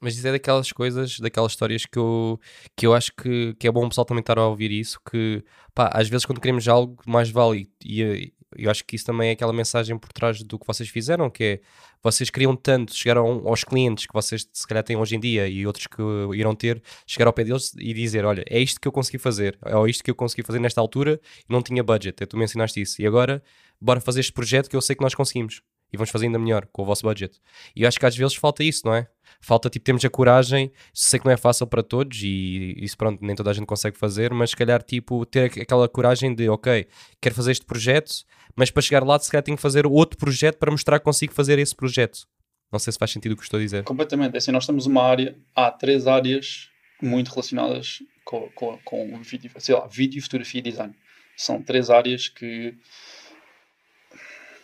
Mas isso é daquelas coisas, daquelas histórias que eu, que eu acho que, que é bom o pessoal também estar a ouvir isso, que pá, às vezes quando queremos algo mais vale e, eu acho que isso também é aquela mensagem por trás do que vocês fizeram, que é vocês queriam tanto chegar aos clientes que vocês se calhar têm hoje em dia e outros que irão ter, chegar ao pé deles e dizer: Olha, é isto que eu consegui fazer, é isto que eu consegui fazer nesta altura e não tinha budget. Tu mencionaste isso, e agora bora fazer este projeto que eu sei que nós conseguimos e vamos fazer ainda melhor com o vosso budget. E eu acho que às vezes falta isso, não é? Falta, tipo, termos a coragem, sei que não é fácil para todos e isso, pronto, nem toda a gente consegue fazer, mas se calhar, tipo, ter aquela coragem de, ok, quero fazer este projeto, mas para chegar lá, se calhar tenho que fazer outro projeto para mostrar que consigo fazer esse projeto. Não sei se faz sentido o que estou a dizer. Completamente. É assim, nós temos uma área, há três áreas muito relacionadas com, com, com vídeo, sei lá, vídeo, fotografia e design. São três áreas que.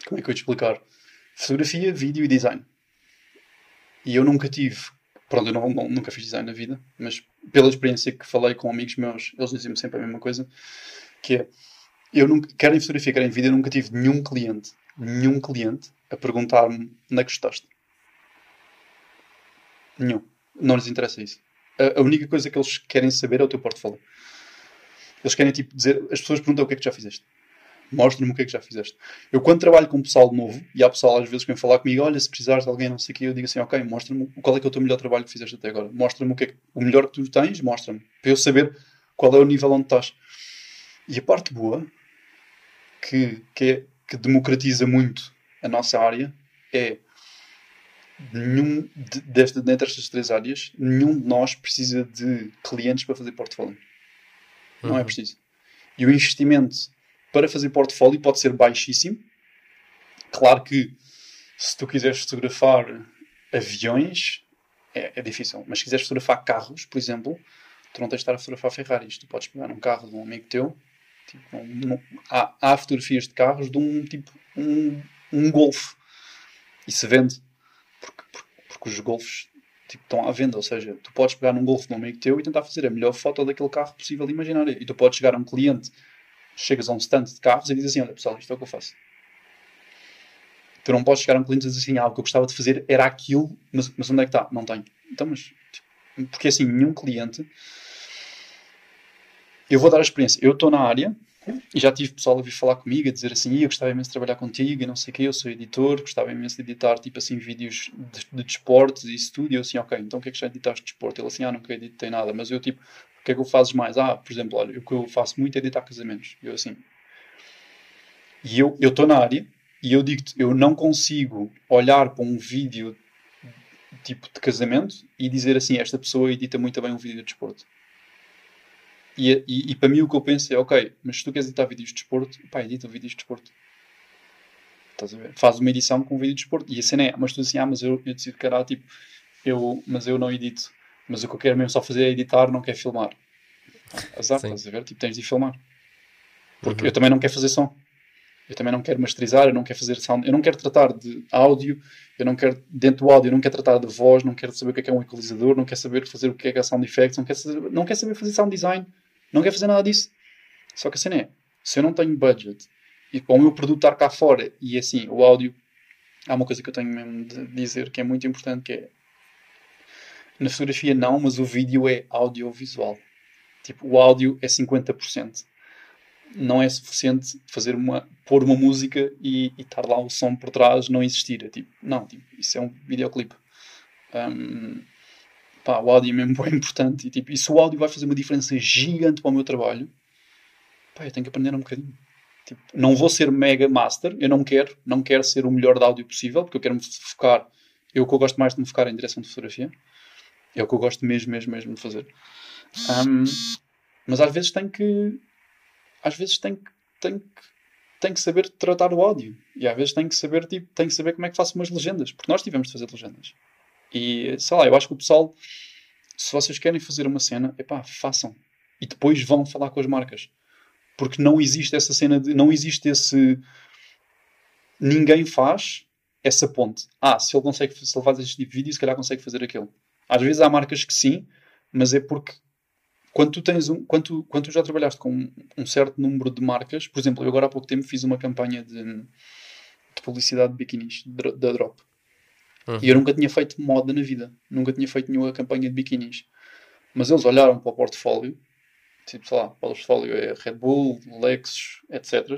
Como é que eu te explicar? Fotografia, vídeo e design. E eu nunca tive. Pronto, eu não, não, nunca fiz design na vida, mas pela experiência que falei com amigos meus, eles diziam-me sempre a mesma coisa, que é eu nunca, quer em fotografia, em vídeo, eu nunca tive nenhum cliente, nenhum cliente a perguntar-me onde é que gostaste. Nenhum. Não lhes interessa isso. A, a, única coisa que eles querem saber é o teu portfólio. Eles querem tipo dizer, as pessoas perguntam o que é que já fizeste. Mostra-me o que é que já fizeste. Eu, quando trabalho com pessoal novo, e há pessoal às vezes que vem falar comigo, olha, se precisares de alguém, não sei o que, eu digo assim, ok, mostra-me qual é que é o teu melhor trabalho que fizeste até agora. Mostra-me o que é que, o melhor que tu tens, mostra-me. Para eu saber qual é o nível onde estás. E a parte boa, que, que, é, que democratiza muito a nossa área, é nenhum de, desta, dentre estas três áreas, nenhum de nós precisa de clientes para fazer portfólio. Não é Uhum. preciso. E o investimento para fazer portfólio pode ser baixíssimo. Claro que se tu quiseres fotografar aviões, é, é difícil. Mas se quiseres fotografar carros, por exemplo, tu não tens de estar a fotografar Ferraris. Tu podes pegar um carro de um amigo teu. Tipo, há, há fotografias de carros de um tipo um, um Golf e se vende porque, porque, porque os Golfs tipo, estão à venda. Ou seja, tu podes pegar num Golf de um amigo teu e tentar fazer a melhor foto daquele carro possível imaginário. E tu podes chegar a um cliente, chegas a um stand de carros e dizes assim: Olha pessoal, isto é o que eu faço. Tu não podes chegar a um cliente e dizer assim: Ah, o que eu gostava de fazer era aquilo, mas, mas onde é que está? Não tenho. Então, mas. tipo, porque assim, nenhum cliente. Eu vou dar a experiência. Eu estou na área e já tive pessoal a vir falar comigo, a dizer assim: "Ih, eu gostava imenso de trabalhar contigo e não sei o quê, eu sou editor, gostava imenso de editar tipo assim vídeos de, de desportos e isso tudo. E eu assim: Ok, então o que é que já editaste de desporto? Ele assim: Ah, nunca editei nada, mas eu tipo, o que é que eu fazes mais? Ah, por exemplo, olha, o que eu faço muito é editar casamentos. Eu assim. E eu estou na área e eu digo-te: eu não consigo olhar para um vídeo tipo de casamento e dizer assim: esta pessoa edita muito bem um vídeo de desporto. E, e, e para mim o que eu penso é, ok, mas se tu queres editar vídeos de desporto, pá, edita vídeos de desporto. Estás a ver? Faz uma edição com um vídeo de desporto. E a cena é, mas tu assim, ah, mas eu, eu decido era tipo, eu, mas eu não edito. Mas o que eu quero mesmo só fazer é editar, não quero filmar. Azar, Sim. estás a ver? Tipo, tens de filmar. Porque Uhum. eu também não quero fazer som. Eu também não quero masterizar, eu não quero fazer sound, eu não quero tratar de áudio, eu não quero, dentro do áudio, eu não quero tratar de voz, não quero saber o que é, que é um equalizador, não quero saber fazer o que é, que é sound effects, não quero saber, não quero saber fazer sound design, não quero fazer nada disso. Só que a cena é, se eu não tenho budget e para o meu produto estar cá fora e assim, o áudio, há uma coisa que eu tenho mesmo de dizer que é muito importante que é na fotografia não, mas o vídeo é audiovisual. Tipo, o áudio é 50%. Não é suficiente fazer uma, pôr uma música e, e estar lá o som por trás não existir. É tipo, não, tipo, isso é um videoclipe. Um, pá, o áudio é mesmo bem importante. E, tipo, e se o áudio vai fazer uma diferença gigante para o meu trabalho, pá, eu tenho que aprender um bocadinho. Tipo, não vou ser mega master, eu não quero, não quero ser o melhor de áudio possível, porque eu quero me focar. Eu que eu gosto mais de me focar em direção de fotografia. É o que eu gosto mesmo, mesmo, mesmo de fazer. Um, mas às vezes tem que. Às vezes tem que. Tem que tem que saber tratar o áudio. E às vezes tem que saber, tipo, tem que saber como é que faço umas legendas. Porque nós tivemos de fazer legendas. E sei lá, eu acho que o pessoal, se vocês querem fazer uma cena, epá, façam. E depois vão falar com as marcas. Porque não existe essa cena de. Não existe esse. Ninguém faz essa ponte. Ah, se ele consegue, se ele faz este tipo de vídeo, se calhar consegue fazer aquele. Às vezes há marcas que sim, mas é porque quando tu tens um, quando quando tu já trabalhaste com um, certo número de marcas, por exemplo, eu agora há pouco tempo fiz uma campanha de, de publicidade de biquinis da Drop. Uhum. E eu nunca tinha feito moda na vida, nunca tinha feito nenhuma campanha de biquinis. Mas eles olharam para o portfólio, tipo, sei lá, o portfólio é Red Bull, Lexus, etc.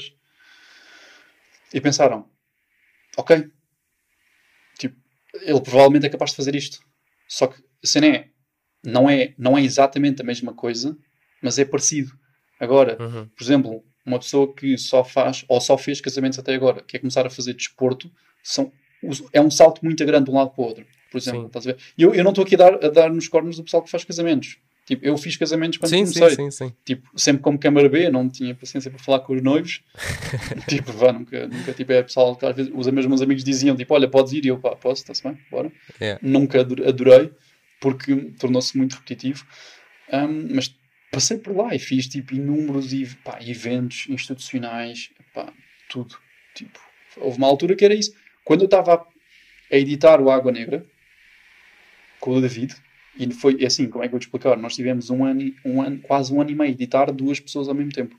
E pensaram, ok, tipo, ele provavelmente é capaz de fazer isto. Só que a cena é, não é, não é exatamente a mesma coisa, mas é parecido. Agora, Uhum. por exemplo, uma pessoa que só faz ou só fez casamentos até agora, quer começar a fazer desporto, são, é um salto muito grande de um lado para o outro. Por exemplo, Sim. estás a ver? Eu, eu não estou aqui a dar, a dar nos cornos do pessoal que faz casamentos. Tipo, eu fiz casamentos quando Sim, comecei. sim, sim, sim. Tipo, sempre como câmara B, não tinha paciência para falar com os noivos. tipo, vá, nunca, nunca tipo, é pessoal que às vezes os meus amigos diziam, tipo, olha, podes ir, e eu, pá, posso, está-se bem, bora. Yeah. Nunca ado- adorei, porque tornou-se muito repetitivo. Um, mas passei por lá e fiz, tipo, inúmeros pá, eventos institucionais, pá, tudo. Tipo, houve uma altura que era isso. Quando eu estava a, editar o Água Negra, com o David, e foi assim, como é que eu vou te explicar? Nós tivemos um ano, um ano, quase um ano e meio a editar duas pessoas ao mesmo tempo.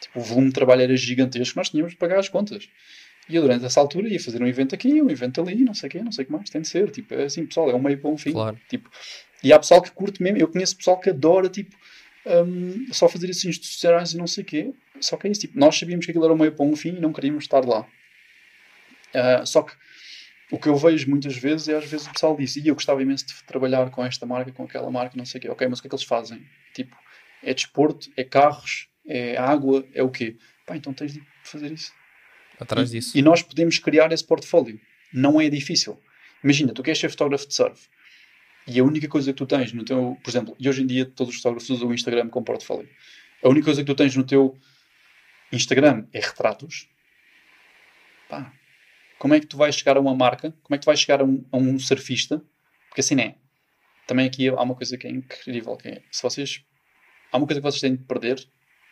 Tipo, o volume de trabalho era gigantesco, nós tínhamos de pagar as contas. E eu, durante essa altura, ia fazer um evento aqui, um evento ali, não sei o quê, não sei o que mais, tem de ser. Tipo, é assim, pessoal, é um meio para um fim. Claro. Tipo, e há pessoal que curte mesmo, eu conheço pessoal que adora, tipo, um, só fazer assim institucionais e não sei o quê. Só que é isso, tipo, nós sabíamos que aquilo era um meio para um fim e não queríamos estar lá. Uh, só que o que eu vejo muitas vezes é às vezes o pessoal diz, e eu gostava imenso de trabalhar com esta marca, com aquela marca, não sei o quê. Ok, mas o que é que eles fazem? Tipo, é desporto, é carros, é água, é o quê? Pá, então tens de fazer isso. Atrás e, disso. E nós podemos criar esse portfólio. Não é difícil. Imagina, tu queres ser fotógrafo de surf e a única coisa que tu tens no teu, por exemplo, e hoje em dia todos os fotógrafos usam o Instagram como portfólio. A única coisa que tu tens no teu Instagram é retratos. Pá, como é que tu vais chegar a uma marca? Como é que tu vais chegar a um, a um surfista? Porque assim é. Também aqui há uma coisa que é incrível, que é, se vocês... Há uma coisa que vocês têm de perder,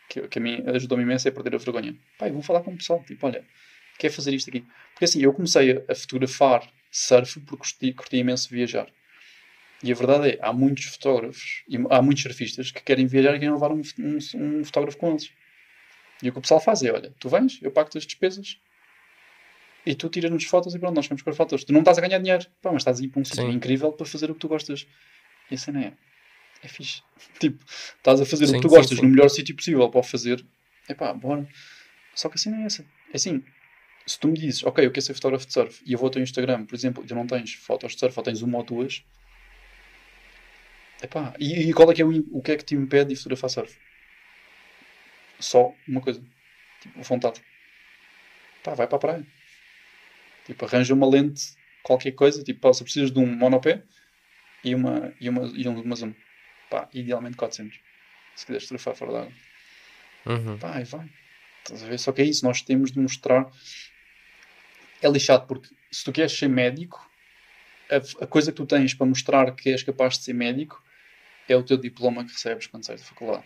que, que a mim ajudou-me imenso, é perder a vergonha. Eu vou falar com o pessoal, tipo, olha, quer fazer isto aqui? Porque assim, eu comecei a, a fotografar surf porque curti, curti imenso viajar. E a verdade é, há muitos fotógrafos, e há muitos surfistas que querem viajar e querem levar um, um, um fotógrafo com eles. E o que o pessoal faz é, olha, tu vens, eu pago-te as despesas e tu tiras-nos fotos e pronto, nós ficamos com as fotos. Tu não estás a ganhar dinheiro, pá, mas estás a ir para um sítio incrível para fazer o que tu gostas. E a cena é, é fixe. Tipo, estás a fazer sim, o que tu sim, gostas sim. no melhor sítio possível para o fazer. É pá, bora. Só que a cena é essa. É assim, se tu me dizes, ok, eu quero ser fotógrafo de surf e eu vou ao teu Instagram, por exemplo, e tu não tens fotos de surf ou tens uma ou duas, epá, e, e qual é que é o, o que é que te impede de fotografar surf? Só uma coisa, tipo, vontade. Pá, vai para a praia. Tipo, arranja uma lente, qualquer coisa, tipo, se precisas de um monopé e uma, e uma, e uma zoom. Pá, idealmente 400. Se quiseres fotografar fora d'água. Uhum. Vai, vai. Estás a ver? Só que é isso, nós temos de mostrar é lixado porque se tu queres ser médico, a, a, coisa que tu tens para mostrar que és capaz de ser médico é o teu diploma que recebes quando sais da faculdade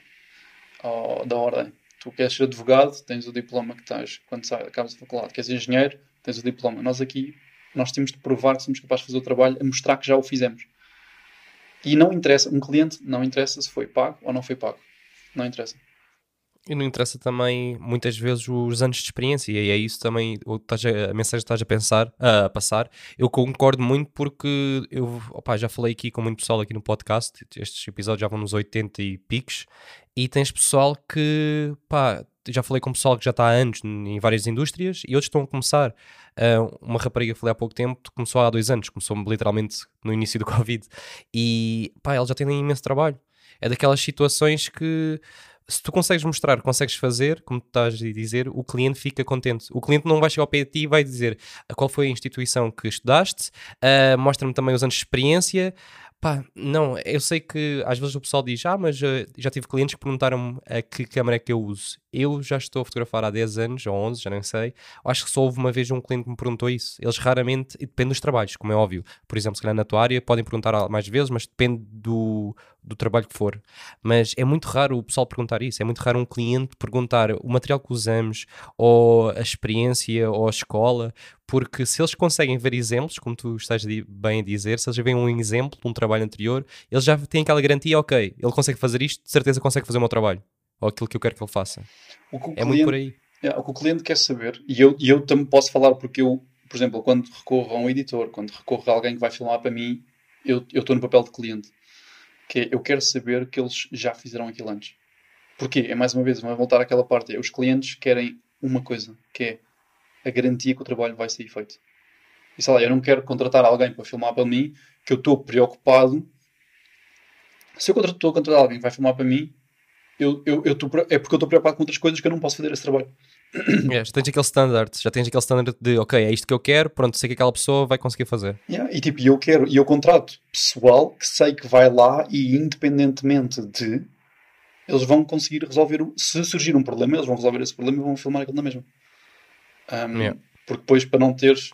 ou da ordem. Tu queres ser advogado, tens o diploma que tens quando sai, acabas da faculdade. Queres engenheiro, tens o diploma. Nós aqui, nós temos de provar que somos capazes de fazer o trabalho, a mostrar que já o fizemos. E não interessa, um cliente não interessa se foi pago ou não foi pago. Não interessa. E não interessa também, muitas vezes, os anos de experiência, e é isso também a, a mensagem que estás a pensar, a passar. Eu concordo muito porque eu opa, já falei aqui com muito pessoal aqui no podcast, estes episódios já vão nos 80 e piques, e tens pessoal que, pá, já falei com pessoal que já está há anos em várias indústrias e outros estão a começar. Uh, uma rapariga falei há pouco tempo começou há dois anos, começou literalmente no início do Covid, e pá, ela já tem imenso trabalho. É daquelas situações que se tu consegues mostrar, consegues fazer, como tu estás a dizer, o cliente fica contente. O cliente não vai chegar ao pé de ti e vai dizer qual foi a instituição que estudaste, uh, mostra-me também os anos de experiência. Pá, não, eu sei que às vezes o pessoal diz, ah, mas uh, já tive clientes que perguntaram-me a que câmera é que eu uso. Eu já estou a fotografar há 10 anos, ou 11, já nem sei. Acho que só houve uma vez um cliente que me perguntou isso. Eles raramente, e depende dos trabalhos, como é óbvio. Por exemplo, se calhar na tua área podem perguntar mais vezes, mas depende do, do trabalho que for. Mas é muito raro o pessoal perguntar isso. É muito raro um cliente perguntar o material que usamos, ou a experiência, ou a escola, porque se eles conseguem ver exemplos, como tu estás bem a dizer, se eles veem um exemplo de um trabalho anterior, eles já têm aquela garantia, ok, ele consegue fazer isto, de certeza consegue fazer o meu trabalho, ou aquilo que eu quero que ele faça. Que é cliente, muito por aí. É, o que o cliente quer saber, e eu, e eu também posso falar porque eu, por exemplo, quando recorro a um editor, quando recorro a alguém que vai filmar para mim, eu estou no papel de cliente. Que é, eu quero saber que eles já fizeram aquilo antes. Porquê? É mais uma vez, vamos voltar àquela parte. É, os clientes querem uma coisa, que é a garantia que o trabalho vai ser feito. E sei lá, eu não quero contratar alguém para filmar para mim que eu estou preocupado. Se eu estou a contratar alguém que vai filmar para mim, eu, eu, eu tô, é porque eu estou preocupado com outras coisas que eu não posso fazer esse trabalho. Yeah, já tens aquele standard, já tens aquele standard de ok, é isto que eu quero, pronto, sei que aquela pessoa vai conseguir fazer. Yeah, e tipo, eu quero, e eu contrato pessoal que sei que vai lá e independentemente de eles vão conseguir resolver, se surgir um problema, eles vão resolver esse problema e vão filmar aquilo na mesma. Um, yeah. Porque depois, para não teres.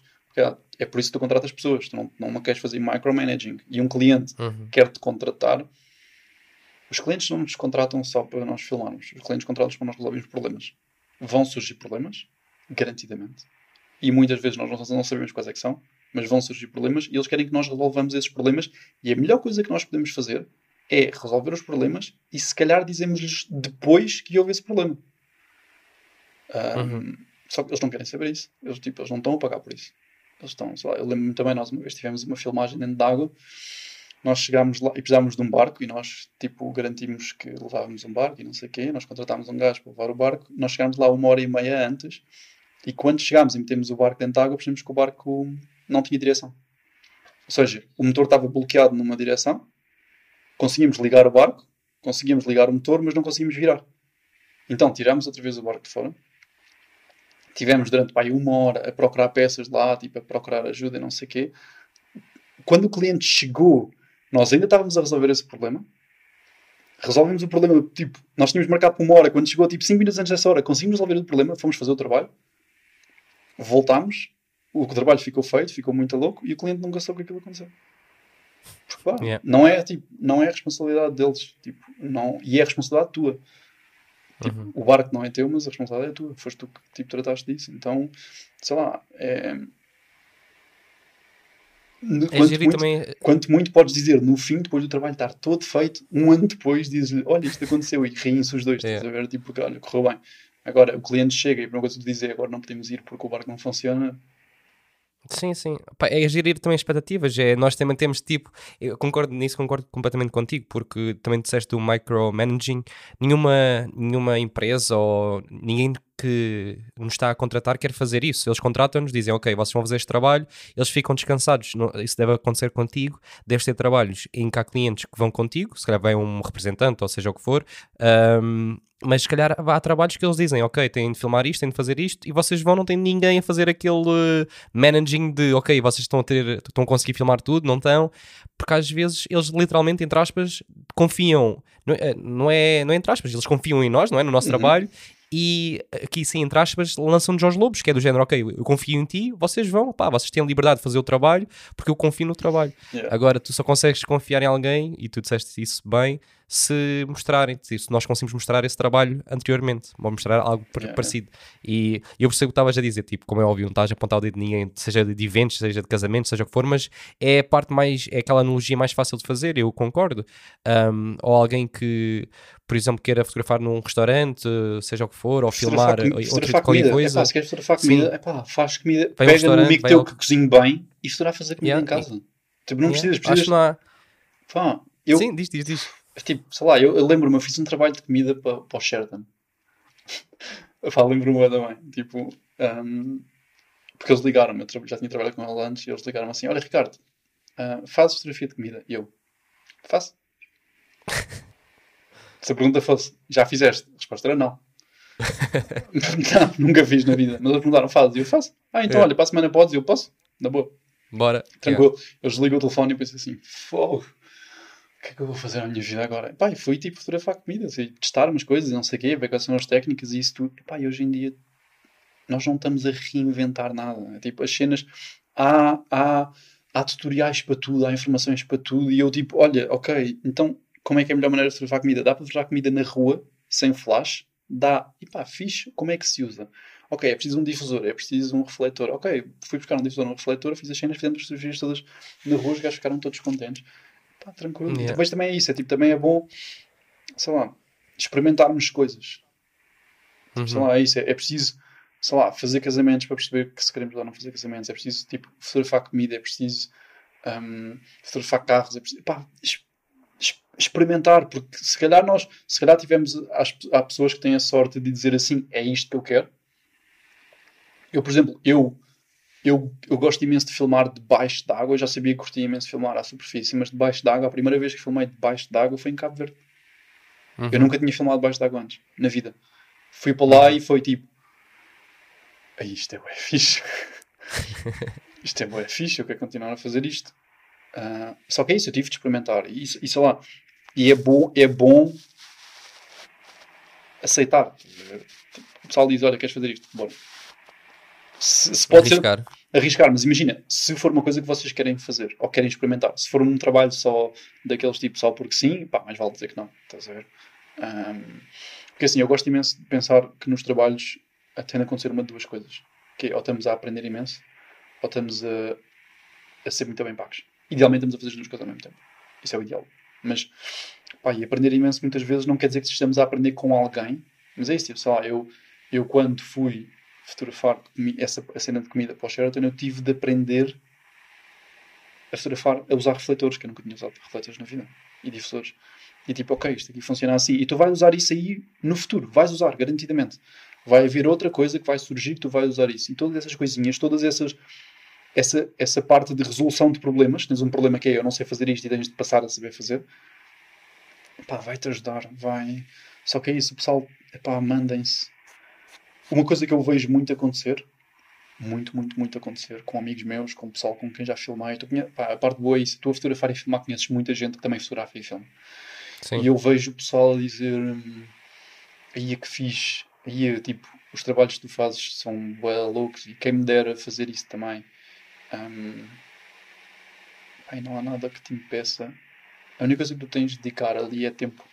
É por isso que tu contratas pessoas. Tu não, não queres fazer micromanaging. E um cliente uhum. quer-te contratar. Os clientes não nos contratam só para nós filmarmos. Os clientes contratam para nós resolvermos problemas. Vão surgir problemas, garantidamente. E muitas vezes nós não sabemos quais é que são, mas vão surgir problemas e eles querem que nós resolvamos esses problemas. E a melhor coisa que nós podemos fazer é resolver os problemas e se calhar dizemos-lhes depois que houve esse problema. Um, uhum. Só que eles não querem saber isso. Eles, tipo, eles não estão a pagar por isso. Eles estão, sei lá, eu lembro-me também, nós uma vez tivemos uma filmagem dentro d'água nós chegámos lá e precisámos de um barco e nós, tipo, garantimos que levávamos um barco e não sei o quê. Nós contratámos um gajo para levar o barco. Nós chegámos lá uma hora e meia antes e quando chegámos e metemos o barco dentro de água, percebemos que o barco não tinha direção. Ou seja, o motor estava bloqueado numa direção, conseguimos ligar o barco, conseguimos ligar o motor, mas não conseguimos virar. Então tiramos outra vez o barco de fora. Tivemos durante pá, uma hora a procurar peças lá, tipo, a procurar ajuda e não sei o quê. Quando o cliente chegou nós ainda estávamos a resolver esse problema. Resolvemos o problema, tipo, nós tínhamos marcado por uma hora, quando chegou, tipo, 5 minutos antes dessa hora, conseguimos resolver o problema, fomos fazer o trabalho, voltámos, o trabalho ficou feito, ficou muito louco, e o cliente nunca soube que aquilo aconteceu. Porque, pá, yeah. não, é, tipo, não é a responsabilidade deles, tipo, não, e é a responsabilidade tua. Tipo, uhum. O barco não é teu, mas a responsabilidade é tua. Foste tu que tipo, trataste disso. Então, sei lá, é, é quanto, muito, também... quanto muito podes dizer no fim, depois do trabalho estar todo feito, um ano depois, dizes-lhe: Olha, isto aconteceu, e riem-se os dois, é. estás a ver? Tipo, porque, olha, correu bem. Agora, o cliente chega e a primeira coisa que dizer agora não podemos ir porque o barco não funciona, Sim, sim. Pá, é gerir também expectativas. É, nós também temos tipo. Eu concordo nisso, concordo completamente contigo, porque também disseste o micromanaging. Nenhuma, nenhuma empresa ou ninguém que nos está a contratar quer fazer isso. Eles contratam-nos, dizem, ok, vocês vão fazer este trabalho, eles ficam descansados. Isso deve acontecer contigo. Deves ter trabalhos em que há clientes que vão contigo, se calhar vem um representante ou seja o que for. Um, mas se calhar há trabalhos que eles dizem, ok, têm de filmar isto, têm de fazer isto, e vocês vão, não tem ninguém a fazer aquele uh, managing de, ok, vocês estão a ter, estão a conseguir filmar tudo, não estão, porque às vezes eles literalmente, entre aspas, confiam, não é, não é, não é entre aspas, eles confiam em nós, não é, no nosso uhum. trabalho, e aqui sim, entre aspas, lançam-nos aos lobos, que é do género, ok, eu confio em ti, vocês vão, pá, vocês têm liberdade de fazer o trabalho, porque eu confio no trabalho. Yeah. Agora, tu só consegues confiar em alguém, e tu disseste isso bem, se mostrarem, se nós conseguimos mostrar esse trabalho anteriormente, ou mostrar algo yeah. parecido. E eu percebo o que estavas a dizer, tipo, como é óbvio, não estás a apontar o dedo de ninguém, seja de eventos, seja de casamentos, seja o que for, mas é a parte mais, é aquela analogia mais fácil de fazer, eu concordo. Um, ou alguém que, por exemplo, queira fotografar num restaurante, seja o que for, ou filmar ou, outra qualquer coisa. Epá, se queres fotografar comida, epá, faz comida, vai pega um no amigo teu que cozinhe bem e fotografar fazer comida yeah, em casa. Tipo, não yeah, precisas, precisas... Acho que não há... Pá, eu... Sim, diz, diz, diz. Tipo, sei lá, eu, eu lembro-me, eu fiz um trabalho de comida para, para o Sheraton. Pá, lembro-me também. Tipo, um, porque eles ligaram-me, eu já tinha trabalhado com ele antes, e eles ligaram-me assim: Olha, Ricardo, uh, fazes fotografia de comida? E eu, faço. Se a pergunta fosse, já fizeste? A resposta era não. não, nunca fiz na vida. Mas eles perguntaram, fazes? E eu faço. Ah, então é. olha, para a semana podes? E eu posso? Na boa. Bora. Tranquilo. Yeah. Eu desliguei o telefone e pensei assim, fogo o que é que eu vou fazer na minha vida agora? Pá, e fui tipo fotografar comida, assim, testar umas coisas, não sei o quê, ver quais são as técnicas e isso tudo. Pá, e hoje em dia nós não estamos a reinventar nada. Tipo, as cenas, há, há, há tutoriais para tudo, há informações para tudo, e eu tipo, olha, ok, então como é que é a melhor maneira de fotografar comida? Dá para fotografar comida na rua, sem flash? Dá. E pá, fixe, como é que se usa? Ok, é preciso um difusor, é preciso um refletor. Ok, fui buscar um difusor, um refletor, fiz as cenas, fizemos as fotografias todas na rua, os gajos ficaram todos contentes pá, tranquilo. Yeah. Depois também é isso, é tipo, também é bom, sei lá, experimentarmos coisas. Tipo, uhum. Sei lá, é isso, é, é, preciso, sei lá, fazer casamentos para perceber que se queremos ou não fazer casamentos, é preciso, tipo, fotografar comida, é preciso um, fotografar carros, é preciso, pá, experimentar, porque se calhar nós, se calhar tivemos, há pessoas que têm a sorte de dizer assim, é isto que eu quero. Eu, por exemplo, eu eu, eu gosto imenso de filmar debaixo d'água. Eu já sabia que curtia imenso de filmar à superfície, mas debaixo d'água, a primeira vez que filmei debaixo d'água foi em Cabo Verde. Uhum. Eu nunca tinha filmado debaixo d'água antes, na vida. Fui para lá e foi tipo: isto é bué fixe. isto é bué fixe, eu quero continuar a fazer isto. Uh, só que é isso, eu tive de experimentar. E, e sei lá, e é bom, é bom aceitar. O pessoal diz: Olha, queres fazer isto? Bora se, se pode arriscar. ser arriscar, mas imagina, se for uma coisa que vocês querem fazer ou querem experimentar, se for um trabalho só daqueles tipos só porque sim, pá, mais vale dizer que não, estás a ver? Um, porque assim, eu gosto imenso de pensar que nos trabalhos tende a acontecer uma de duas coisas, que é, ou estamos a aprender imenso, ou estamos a, a ser muito bem pagos. Idealmente estamos a fazer as duas coisas ao mesmo tempo. Isso é o ideal. Mas, pá, e aprender imenso muitas vezes não quer dizer que estejamos a aprender com alguém, mas é isso, tipo, sei lá, eu, eu quando fui fotografar essa cena de comida para o Sheraton, eu tive de aprender a fotografar, a usar refletores, que eu nunca tinha usado refletores na vida, e difusores. E tipo, ok, isto aqui funciona assim. E tu vais usar isso aí no futuro. Vais usar, garantidamente. Vai haver outra coisa que vai surgir que tu vais usar isso. E todas essas coisinhas, todas essas. Essa, essa parte de resolução de problemas, tens um problema que é eu não sei fazer isto e tens de passar a saber fazer, pá, vai-te ajudar, vai. Só que é isso, o pessoal, pá, mandem-se. Uma coisa que eu vejo muito acontecer, muito, muito, muito acontecer com amigos meus, com o pessoal com quem já filmei. Tu conhe... pá, a parte boa é isso, tu a fotografar e filmar conheces muita gente que também fotografa e filma. Sim. E eu vejo o pessoal a dizer hum, aí é que fiz, aí é, tipo, os trabalhos que tu fazes são well loucos e quem me dera fazer isso também. Um, não há nada que te impeça. A única coisa que tu tens de dedicar ali é tempo.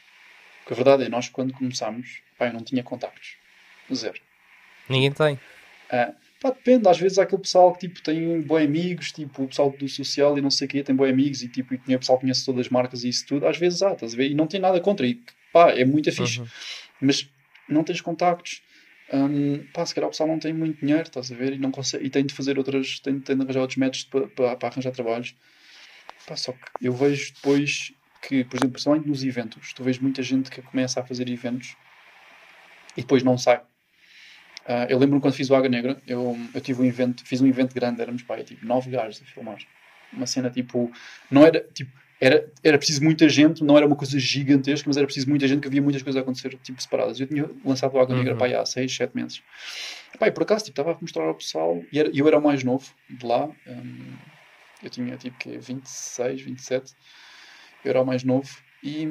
Porque a verdade é, nós quando começámos, pá, eu não tinha contactos. Zero. Ninguém tem. Uh, pá, depende, às vezes há aquele pessoal que tipo, tem bons amigos, tipo o pessoal do social e não sei o quê, tem bons amigos e tipo, e o pessoal conhece todas as marcas e isso tudo, às vezes há, estás a ver? E não tem nada contra, e pá, é muito fixe. Uhum. Mas não tens contactos. Um, pá, se calhar o pessoal não tem muito dinheiro, estás a ver? E, não consegue, e tem de fazer outras, tem, tem de arranjar outros métodos para, para, para arranjar trabalhos. Pá, só que eu vejo depois que, por exemplo, principalmente nos eventos, tu vês muita gente que começa a fazer eventos e depois não sai. Uh, eu lembro-me quando fiz o Água Negra, eu, eu tive um evento, fiz um evento grande, éramos pá, tipo nove gajos a filmar. Uma cena tipo, não era tipo, era, era preciso muita gente, não era uma coisa gigantesca, mas era preciso muita gente que havia muitas coisas a acontecer, tipo, separadas. Eu tinha lançado o Água Negra uhum. pá, há seis, sete meses. E por acaso, tipo, estava a mostrar ao pessoal, e era, eu era o mais novo de lá, um, eu tinha tipo que 26, 27 eu era o mais novo, e,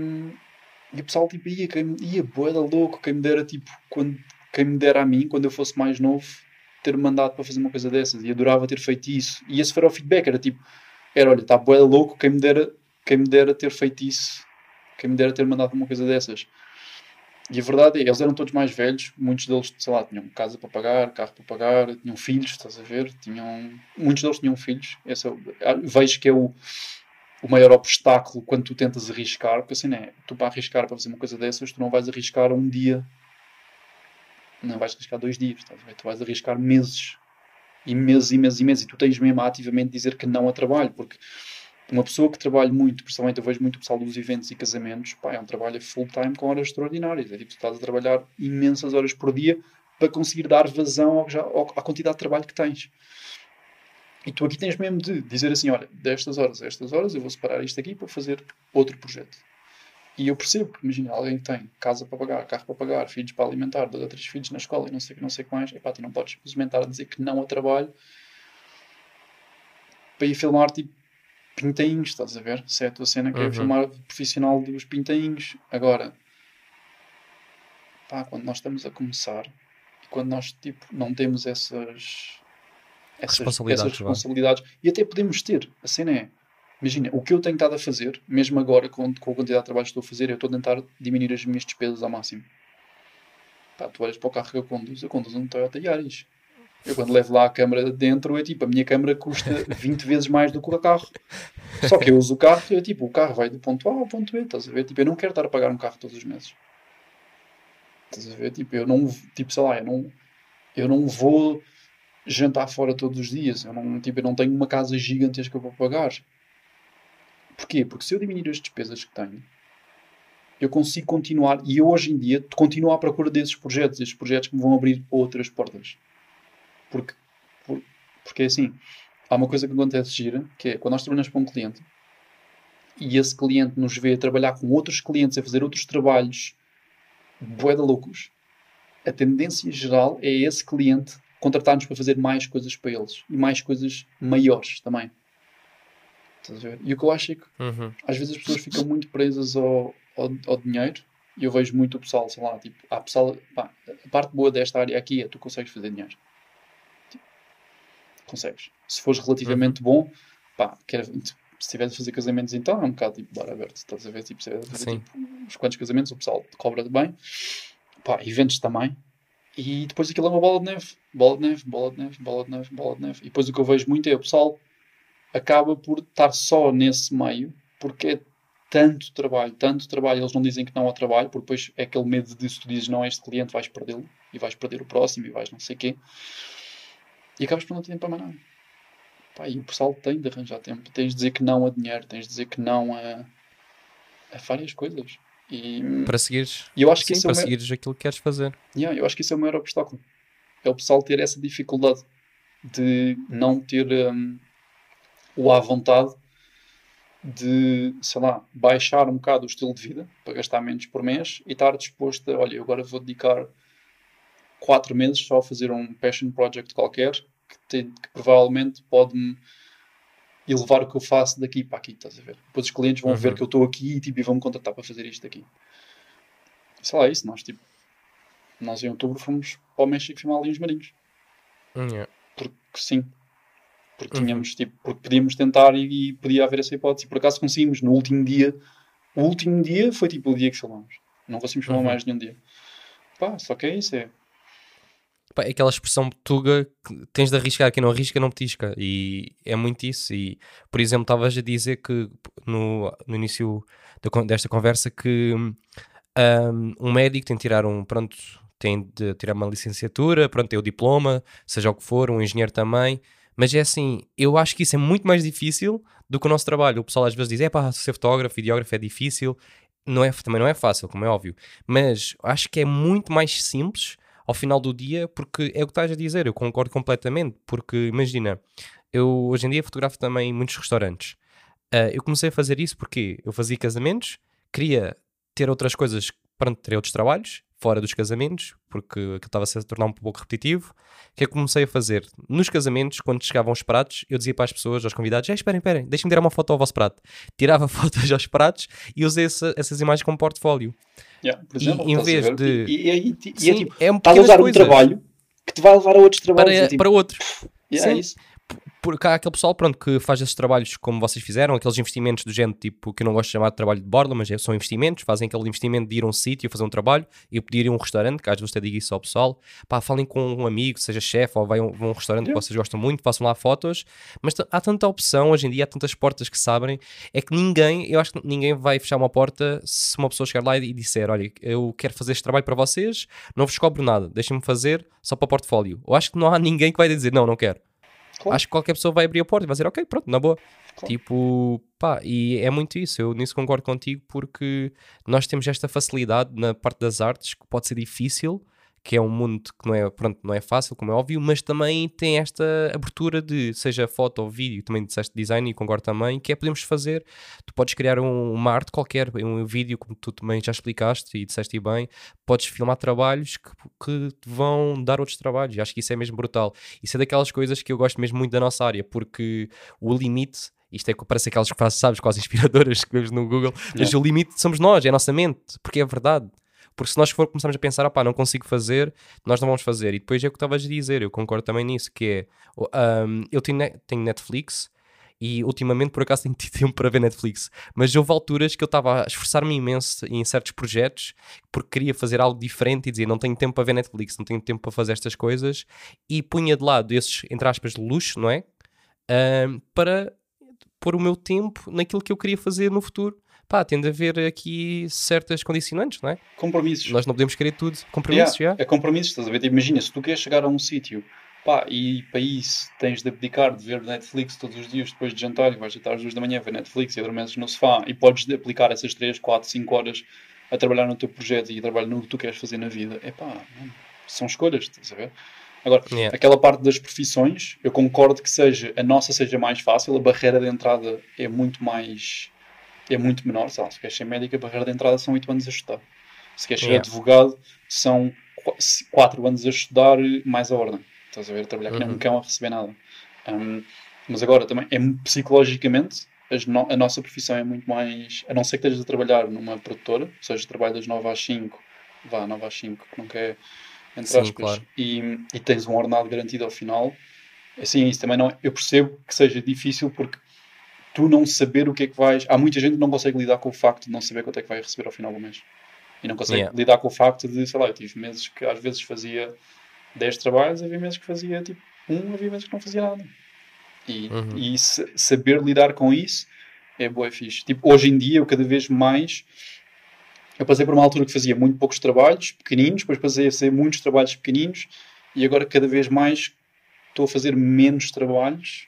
e o pessoal tipo, ia, quem, ia boa louco, quem me dera tipo, quando, quem me dera a mim, quando eu fosse mais novo, ter mandado para fazer uma coisa dessas, e adorava ter feito isso, e esse foi o feedback, era tipo, era, olha, está boa louco, quem me dera, quem me dera ter feito isso, quem me dera ter mandado uma coisa dessas. E a verdade é, eles eram todos mais velhos, muitos deles, sei lá, tinham casa para pagar, carro para pagar, tinham filhos, estás a ver? Tinham, muitos deles tinham filhos. Esse, é vejo que é o, o maior obstáculo quando tu tentas arriscar, porque assim é, tu para arriscar para fazer uma coisa dessas, tu não vais arriscar um dia, não vais arriscar dois dias, tá tu vais arriscar meses, e meses e meses e meses, e tu tens mesmo a ativamente dizer que não a trabalho, porque uma pessoa que trabalha muito, principalmente eu vejo muito pessoal dos eventos e casamentos, pá, é um trabalho full time com horas extraordinárias, é tipo, tu estás a trabalhar imensas horas por dia para conseguir dar vazão ao, ao, à quantidade de trabalho que tens. E tu aqui tens mesmo de dizer assim: olha, destas horas a estas horas eu vou separar isto aqui para fazer outro projeto. E eu percebo imagina, alguém que tem casa para pagar, carro para pagar, filhos para alimentar, dois ou três filhos na escola e não sei o que, não sei o que mais, epá, tu não podes simplesmente estar a dizer que não a trabalho para ir filmar tipo pintainhos, estás a ver? Se é a tua cena que é uhum. é filmar profissional dos pintainhos. Agora, pá, quando nós estamos a começar e quando nós tipo, não temos essas essas responsabilidades, essas responsabilidades e até podemos ter. A cena é, imagina, o que eu tenho estado a fazer, mesmo agora com, com a quantidade de trabalho que estou a fazer, eu estou a tentar diminuir as minhas despesas ao máximo. Pá, tu olhas para o carro que eu conduzo, eu conduzo um Toyota Yaris. Eu quando levo lá a câmera dentro, é tipo, a minha câmera custa 20 vezes mais do que o carro. Só que eu uso o carro é tipo, o carro vai do ponto A ao ponto B, estás a ver? Tipo, eu não quero estar a pagar um carro todos os meses. Estás a ver? Tipo, eu não, tipo, sei lá, eu não, eu não vou jantar fora todos os dias. Eu não, tipo, eu não tenho uma casa gigantesca para pagar. Porquê? Porque se eu diminuir as despesas que tenho, eu consigo continuar, e eu hoje em dia continuo à procura desses projetos, esses projetos que me vão abrir outras portas. Porque, por, porque é assim, há uma coisa que acontece gira, que é quando nós trabalhamos para um cliente e esse cliente nos vê trabalhar com outros clientes, a fazer outros trabalhos boeda loucos, a tendência geral é esse cliente contratar-nos para fazer mais coisas para eles e mais coisas maiores também. E o que eu acho é que uhum. às vezes as pessoas ficam muito presas ao, ao, ao, dinheiro e eu vejo muito o pessoal, sei lá, tipo, a pessoal, pá, a parte boa desta área aqui é tu consegues fazer dinheiro. Tipo, consegues. Se fores relativamente uhum. bom, pá, quer, se estiveres a fazer casamentos então é um bocado tipo bar aberto, estás a ver? Tipo, se a fazer tipo, uns quantos casamentos, o pessoal cobra bem. Pá, eventos também, e depois aquilo é uma bola de neve. Bola de neve, bola de neve, bola de neve, bola de neve. E depois o que eu vejo muito é o pessoal acaba por estar só nesse meio porque é tanto trabalho, tanto trabalho. Eles não dizem que não ao trabalho, porque depois é aquele medo de se tu dizes não a este cliente, vais perdê-lo e vais perder o próximo e vais não sei o quê. E acabas por não ter tempo para mais nada. Pá, e o pessoal tem de arranjar tempo. Tens de dizer que não a dinheiro, tens de dizer que não a, a várias coisas. E, Para seguires, eu acho que sim, isso é para maior- seguires aquilo que queres fazer. Yeah, eu acho que isso é o maior obstáculo. É o pessoal ter essa dificuldade de não ter hum, o à vontade de, sei lá, baixar um bocado o estilo de vida para gastar menos por mês e estar disposto a, olha, agora vou dedicar quatro meses só a fazer um passion project qualquer que, tem- que provavelmente pode-me elevar o que eu faço daqui para aqui, estás a ver? Depois os clientes vão Uhum. ver que eu estou aqui e, tipo, e vão me contratar para fazer isto aqui. Sei lá, é isso, nós, tipo, nós em outubro fomos para o México filmar ali uns marinhos. Yeah. Porque sim. Porque Uhum. tínhamos, tipo, porque podíamos tentar e, e podia haver essa hipótese. E por acaso conseguimos no último dia. O último dia foi tipo o dia que filmamos. Não conseguimos filmar Uhum. mais nenhum dia. Pá, só que é isso, é. Pá, é aquela expressão tuga que tens de arriscar, quem não arrisca não petisca. E é muito isso. E, por exemplo, estavas a dizer que no, no início desta conversa que hum, um médico tem de tirar um, pronto, tem de tirar uma licenciatura, pronto, tem o diploma, seja o que for, um engenheiro também. Mas é assim, eu acho que isso é muito mais difícil do que o nosso trabalho. O pessoal às vezes diz, é pá, ser fotógrafo, videógrafo é difícil. Não é, também não é fácil, como é óbvio. Mas acho que é muito mais simples ao final do dia, porque é o que estás a dizer, eu concordo completamente, porque imagina, eu hoje em dia fotografo também muitos restaurantes. Ah, eu comecei a fazer isso porque eu fazia casamentos, queria ter outras coisas, para ter outros trabalhos, fora dos casamentos, porque aquilo estava-se a tornar um pouco repetitivo. O que é que comecei a fazer? Nos casamentos, quando chegavam os pratos, eu dizia para as pessoas, aos convidados, "Eh, esperem, esperem, deixem-me tirar uma foto ao vosso prato. Tirava fotos aos pratos e usei essa- essas imagens como portfólio. Yeah, por E exemplo, em estás a vez de- E, e, e, e é Sim, tipo, é um estás a usar um trabalho que te vai levar a outros trabalhos. para, é tipo, para outro. yeah, é sim. Isso. Porque há aquele pessoal pronto, que faz esses trabalhos como vocês fizeram, aqueles investimentos do género tipo que eu não gosto de chamar de trabalho de borla, mas é- são investimentos, fazem aquele investimento de ir a um sítio, fazer um trabalho e pedir ir a um restaurante, que às vezes até digo isso ao pessoal, pá, falem com um amigo, seja chefe ou vai a um, vão a um restaurante Yeah. que vocês gostam muito, façam lá fotos, mas há tanta opção hoje em dia, há tantas portas que se abrem, é que ninguém, eu acho que ninguém vai fechar uma porta se uma pessoa chegar lá e disser, olha, eu quero fazer este trabalho para vocês, não vos cobro nada, deixem-me fazer só para portfólio. Eu acho que não há ninguém que vai dizer, não, não quero. Claro. Acho que qualquer pessoa vai abrir a porta e vai dizer, ok, pronto, na boa. Claro. Tipo, pá, e é muito isso. Eu nisso concordo contigo porque nós temos esta facilidade na parte das artes que pode ser difícil, que é um mundo que não é, pronto, não é fácil, como é óbvio, mas também tem esta abertura de, seja foto ou vídeo, também disseste design e concordo também, que é podemos fazer, tu podes criar um- uma arte qualquer, um vídeo, como tu também já explicaste e disseste bem, podes filmar trabalhos que, que te vão dar outros trabalhos, e acho que isso é mesmo brutal. Isso é daquelas coisas que eu gosto mesmo muito da nossa área, porque o limite, isto é que parece aquelas que fazes, sabes, quase inspiradoras que vemos no Google, mas o limite somos nós, é a nossa mente, porque é verdade. Porque se nós for começarmos a pensar, opá, não consigo fazer, nós não vamos fazer. E depois é o que estavas a dizer, eu concordo também nisso, que é, um, eu tenho, tenho Netflix e ultimamente por acaso tenho tido tempo para ver Netflix, mas houve alturas que eu estava a esforçar-me imenso em certos projetos porque queria fazer algo diferente e dizia não tenho tempo para ver Netflix, não tenho tempo para fazer estas coisas e punha de lado esses, entre aspas, luxo, não é? Ahm, para pôr o meu tempo naquilo que eu queria fazer no futuro. Pá, tem de haver aqui certas condicionantes, não é? Compromissos. Nós não podemos querer tudo. Compromissos, já. Yeah, É compromissos, estás a ver? Imagina, se tu queres chegar a um sítio pá, e para isso tens de abdicar de ver Netflix todos os dias depois de jantar e vais jantar às duas da manhã a ver Netflix e adormeces no sofá e podes de aplicar essas 3, 4, 5 horas a trabalhar no teu projeto e a trabalhar no que tu queres fazer na vida, é pá, são escolhas, estás a ver? Agora, Yeah. aquela parte das profissões, eu concordo que seja a nossa seja mais fácil, a barreira de entrada é muito mais é muito menor, sei lá, se queres ser médico, a barreira de entrada são 8 anos a estudar. Se queres ser Yeah. advogado, são 4 anos a estudar mais a ordem. Estás a ver? Trabalhar que nem Uhum. um cão a receber nada. Um, mas agora também, é, psicologicamente, no- a nossa profissão é muito mais. A não ser que estejas a trabalhar numa produtora, ou seja, trabalho das 9 às 5, vá, 9 às 5, que não quer, entre Sim, aspas, claro. e, e tens um ordenado garantido ao final. Assim, isso também não. Eu percebo que seja difícil porque tu não saber o que é que vais. Há muita gente que não consegue lidar com o facto de não saber quanto é que vai receber ao final do mês. E não consegue Yeah. lidar com o facto de, sei lá, eu tive meses que às vezes fazia 10 trabalhos, havia meses que fazia tipo um, havia meses que não fazia nada. E, Uhum. e sa- saber lidar com isso é boa, é fixe. Tipo, hoje em dia, eu cada vez mais. Eu passei por uma altura que fazia muito poucos trabalhos pequeninos, depois passei a fazer muitos trabalhos pequeninos e agora cada vez mais estou a fazer menos trabalhos.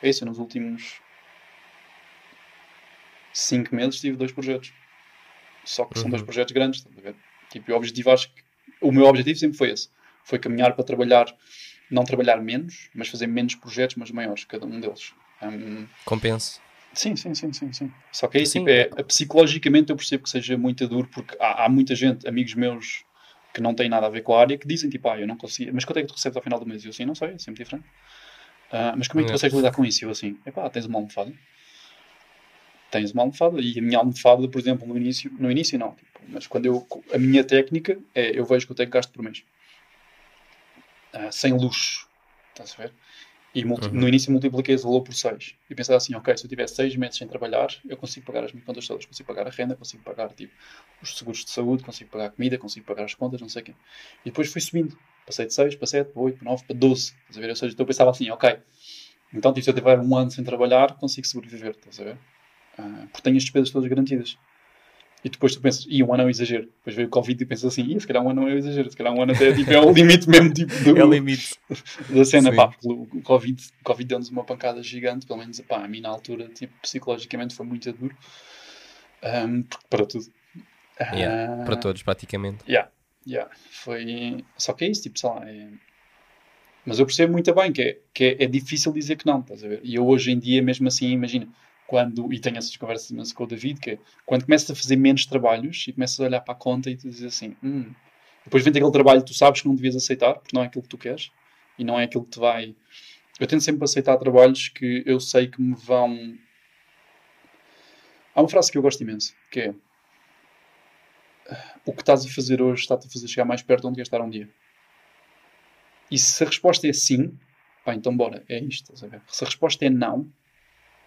É isso, nos últimos 5 meses tive dois projetos. Só que são dois Uhum. projetos grandes, estás a ver? Tipo, o objetivo acho que. O meu objetivo sempre foi esse. Foi caminhar para trabalhar, não trabalhar menos, mas fazer menos projetos, mas maiores, cada um deles. Hum, Compenso. Sim, sim, sim, sim, sim. Só que é isso, tipo, é, psicologicamente eu percebo que seja muito duro, porque há, há muita gente, amigos meus, que não têm nada a ver com a área, que dizem tipo, ah, eu não consigo, mas quanto é que tu recebes ao final do mês? E eu assim, não sei, é sempre diferente. Ah, mas como é que tu É. consegues lidar com isso? E eu assim, epá, tens uma almofada. Tens uma almofada, e a minha almofada, por exemplo, no início, no início não, tipo, mas quando eu, a minha técnica é, eu vejo que eu tenho gasto por mês. Ah, sem luxo, estás a ver? E multi- Uhum. no início multipliquei esse valor por 6. E pensava assim, ok, se eu tiver 6 meses sem trabalhar, eu consigo pagar as minhas contas todas. Consigo pagar a renda, consigo pagar tipo, os seguros de saúde, consigo pagar a comida, consigo pagar as contas, não sei o quê. E depois fui subindo. Passei de 6 para 7, para 8, para 9, para 12. Estás a ver? Ou seja, então eu pensava assim, ok, então tipo, se eu tiver um ano sem trabalhar, consigo sobreviver, estás a ver? Ah, porque tenho as despesas todas garantidas. E depois tu pensas, e um ano é um exagero. Depois veio o Covid e pensas assim, "Ih, se calhar um ano não é um exagero, se calhar um ano até tipo, é o limite mesmo tipo, do, É limite. da cena, Sim. pá, porque o Covid, o Covid deu-nos uma pancada gigante, pelo menos, pá, a mim na altura, tipo, psicologicamente foi muito duro, porque para tudo. Yeah, Ah, Para todos, praticamente. Yeah, yeah, foi, só que é isso, tipo, sei lá, é... mas eu percebo muito bem que, é, que é, é difícil dizer que não, estás a ver, e eu hoje em dia, mesmo assim, imagina, quando, e tenho essas conversas imenso com o David, que é, quando começas a fazer menos trabalhos, e começas a olhar para a conta e tu dizes assim, hum, depois vem aquele trabalho que tu sabes que não devias aceitar, porque não é aquilo que tu queres, e não é aquilo que te vai. Eu tento sempre aceitar trabalhos que eu sei que me vão. Há uma frase que eu gosto imenso, que é o que estás a fazer hoje está-te a fazer chegar mais perto de onde queres estar um dia. E se a resposta é sim, pá, então bora, é isto? Se a resposta é não,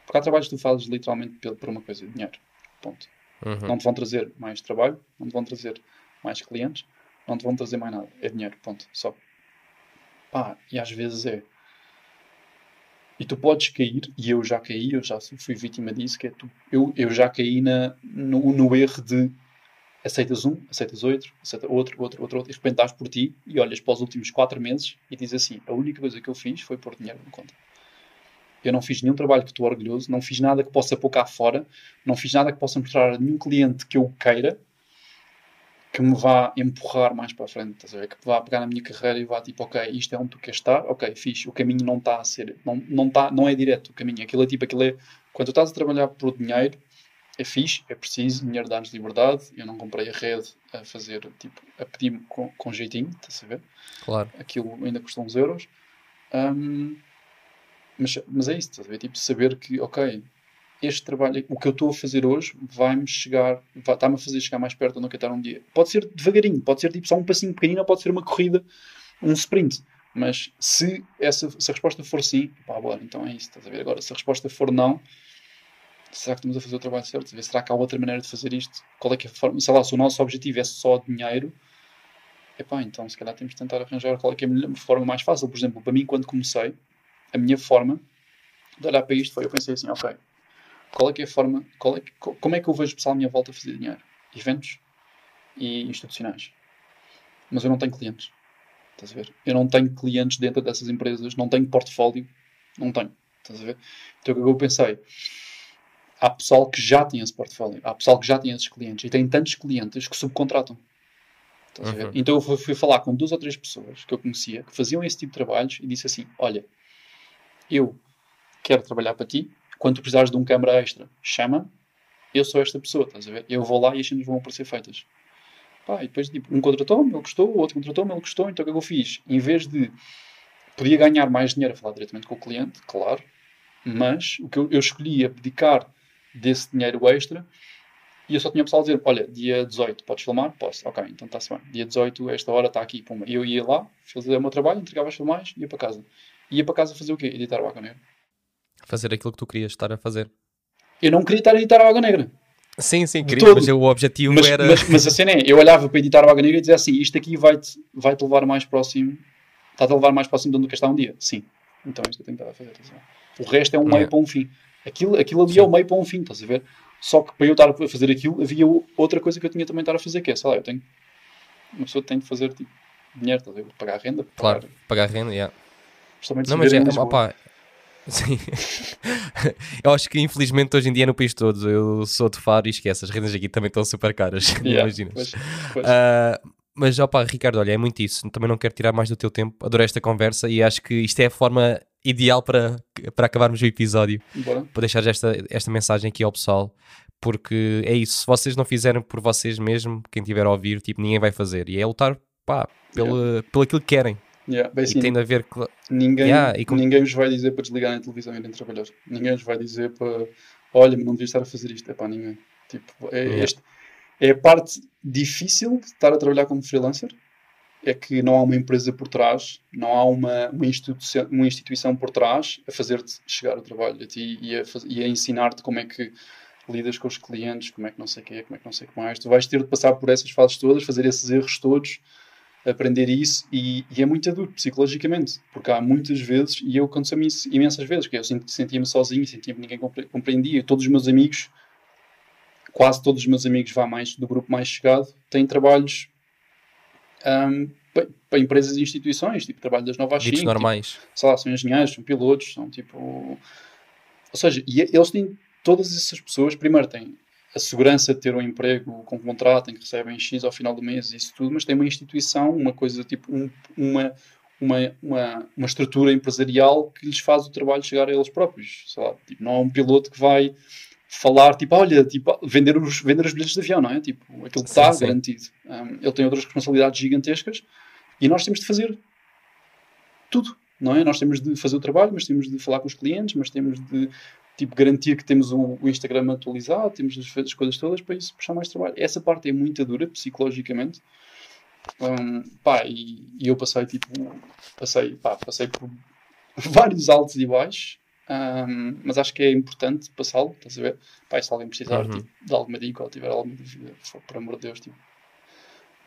porque há trabalhos que tu fazes literalmente por uma coisa, dinheiro. Ponto. Uhum. Não te vão trazer mais trabalho, não te vão trazer mais clientes, não te vão trazer mais nada. É dinheiro, ponto. Só. Pá, e às vezes é. E tu podes cair, e eu já caí, eu já fui vítima disso, que é tu, eu, eu já caí na, no, no erro de aceitas um, aceitas outro, aceita outro, outro, outro, outro, e de repente estás por ti e olhas para os últimos quatro meses e dizes assim: a única coisa que eu fiz foi pôr dinheiro na conta. Eu não fiz nenhum trabalho que estou orgulhoso, não fiz nada que possa pôr cá fora, não fiz nada que possa mostrar a nenhum cliente que eu queira que me vá empurrar mais para a frente, estás a ver? Que vá pegar na minha carreira e vá tipo, ok, isto é onde tu queres estar, ok, fixe, o caminho não está a ser, não, não, tá, não é direto o caminho, aquilo é tipo, aquilo é, quando tu estás a trabalhar por dinheiro, é fixe, é preciso, dinheiro dá-nos liberdade, eu não comprei a rede a fazer, tipo, a pedir com, com jeitinho, estás a ver? Claro. aquilo ainda custa uns euros. Ahm, mas, mas é isso, estás a ver? Tipo, saber que, ok, este trabalho, o que eu estou a fazer hoje, vai-me chegar, vai- está-me a fazer chegar mais perto de onde eu quero estar um dia. Pode ser devagarinho, pode ser tipo só um passinho pequenino, ou pode ser uma corrida, um sprint. Mas se, essa, se a resposta for sim, pá, bora, então é isso, estás a ver? Agora, se a resposta for não, será que estamos a fazer o trabalho certo? Ver? Será que há outra maneira de fazer isto? Qual é que é a forma? Sei lá, se o nosso objetivo é só dinheiro, epá, então se calhar temos de tentar arranjar qual é que é a forma mais fácil. Por exemplo, para mim, quando comecei, a minha forma de olhar para isto foi, eu pensei assim, ok, qual é que é a forma, é que- co- como é que eu vejo o pessoal à minha volta a fazer dinheiro? Eventos e institucionais. Mas eu não tenho clientes. Estás a ver? Eu não tenho clientes dentro dessas empresas, não tenho portfólio, não tenho. Estás a ver? Então o que eu pensei? Há pessoal que já tem esse portfólio, há pessoal que já tem esses clientes e tem tantos clientes que subcontratam. Uhum. Então eu fui, fui falar com duas ou três pessoas que eu conhecia que faziam esse tipo de trabalhos e disse assim: Olha, eu quero trabalhar para ti, quando precisares de um câmara extra, chama, eu sou esta pessoa, estás a ver? Eu vou lá e as cenas vão aparecer feitas. Pá, e depois tipo, um contratou-me, ele gostou, o outro contratou-me, ele gostou, então o que é que eu fiz? Em vez de podia ganhar mais dinheiro a falar diretamente com o cliente, claro, mas o que eu, eu escolhi abdicar desse dinheiro extra e eu só tinha pessoal a dizer: Olha, dia 18, podes filmar? Posso. Ok, então está-se bem. Dia 18, esta hora está aqui. Eu ia lá, fazia o meu trabalho, entregava as filmagens e ia para casa. Ia para casa fazer o quê? Editar o Água Negra. Fazer aquilo que tu querias estar a fazer. Eu não queria estar a editar a Água Negra. Sim, sim, queria, mas o objetivo Mas, era. mas, mas a cena é: eu olhava para editar a Água Negra e dizia assim: Isto aqui vai-te vai -te levar mais próximo. Está-te a levar mais próximo de onde queres estar um dia? Sim. Então é isto que eu tenho que estar a fazer. a ver? O resto é um meio Yeah. para um fim. Aquilo, aquilo ali Sim. é o meio para um fim, estás a ver? Só que para eu estar a fazer aquilo, havia outra coisa que eu tinha também de estar a fazer, que é, sei lá, eu tenho. Uma pessoa tem de fazer tipo, dinheiro, estás a ver? Pagar renda, Claro, pagar, pagar renda, yeah. Justamente Não, mas é, opá, Sim. eu acho que infelizmente hoje em dia no país todo eu sou de Faro e esquece, as rendas aqui também estão super caras, Yeah, imaginas. pois, pois. Ah, mas opa, Ricardo, olha, é muito isso. Também não quero tirar mais do teu tempo. Adorei esta conversa e acho que isto é a forma ideal para, para acabarmos o episódio. Para deixar esta, esta mensagem aqui ao pessoal. Porque é isso, se vocês não fizerem por vocês mesmo, quem tiver a ouvir, tipo, ninguém vai fazer. E é lutar, pá, pelo, pelo aquilo que querem. Yeah, bem, E assim, tem de haver. cla- ninguém, Yeah, com- ninguém vos vai dizer para desligarem a televisão e irem trabalhar. Ninguém vos vai dizer para olha, não devias estar a fazer isto. É para ninguém. Tipo, é, Yeah. este, é a parte difícil de estar a trabalhar como freelancer. É que não há uma empresa por trás, não há uma, uma, instituição, uma instituição por trás a fazer-te chegar o trabalho a ti e a, e a ensinar-te como é que lidas com os clientes, como é que não sei o quê, como é que não sei o que mais. Tu vais ter de passar por essas fases todas, fazer esses erros todos, aprender isso e, e é muito duro psicologicamente, porque há muitas vezes, e eu aconteceu-me isso imensas vezes, que eu sent- sentia-me sozinho, sentia-me que ninguém compre- compreendia. Todos os meus amigos, quase todos os meus amigos, vá mais do grupo mais chegado, têm trabalhos pa- para empresas e instituições, tipo trabalho das novas Ditos 5, normais. sei lá, são engenheiros, são pilotos, são tipo. Ou seja, e eles têm, todas essas pessoas, primeiro têm a segurança de ter um emprego com contrato em que recebem X ao final do mês, isso tudo, mas têm uma instituição, uma coisa tipo, um- uma, uma, uma, uma estrutura empresarial que lhes faz o trabalho chegar a eles próprios. Sei lá, tipo, não é um piloto que vai falar, tipo, olha, tipo, vender os, vender os bilhetes de avião, não é? Tipo, aquilo que está garantido. Um, ele tem outras responsabilidades gigantescas e nós temos de fazer tudo, não é? Nós temos de fazer o trabalho, mas temos de falar com os clientes, mas temos de tipo, garantir que temos o, o Instagram atualizado, temos fazer as coisas todas para isso puxar mais trabalho. Essa parte é muito dura psicologicamente. Um, pá, e, e eu passei tipo, passei, pá, passei por vários altos e baixos, um, mas acho que é importante passá-lo, estás a ver? Pá, se alguém precisar Uhum. tipo, de alguma dica ou tiver alguma dúvida, por, amor de Deus, tipo,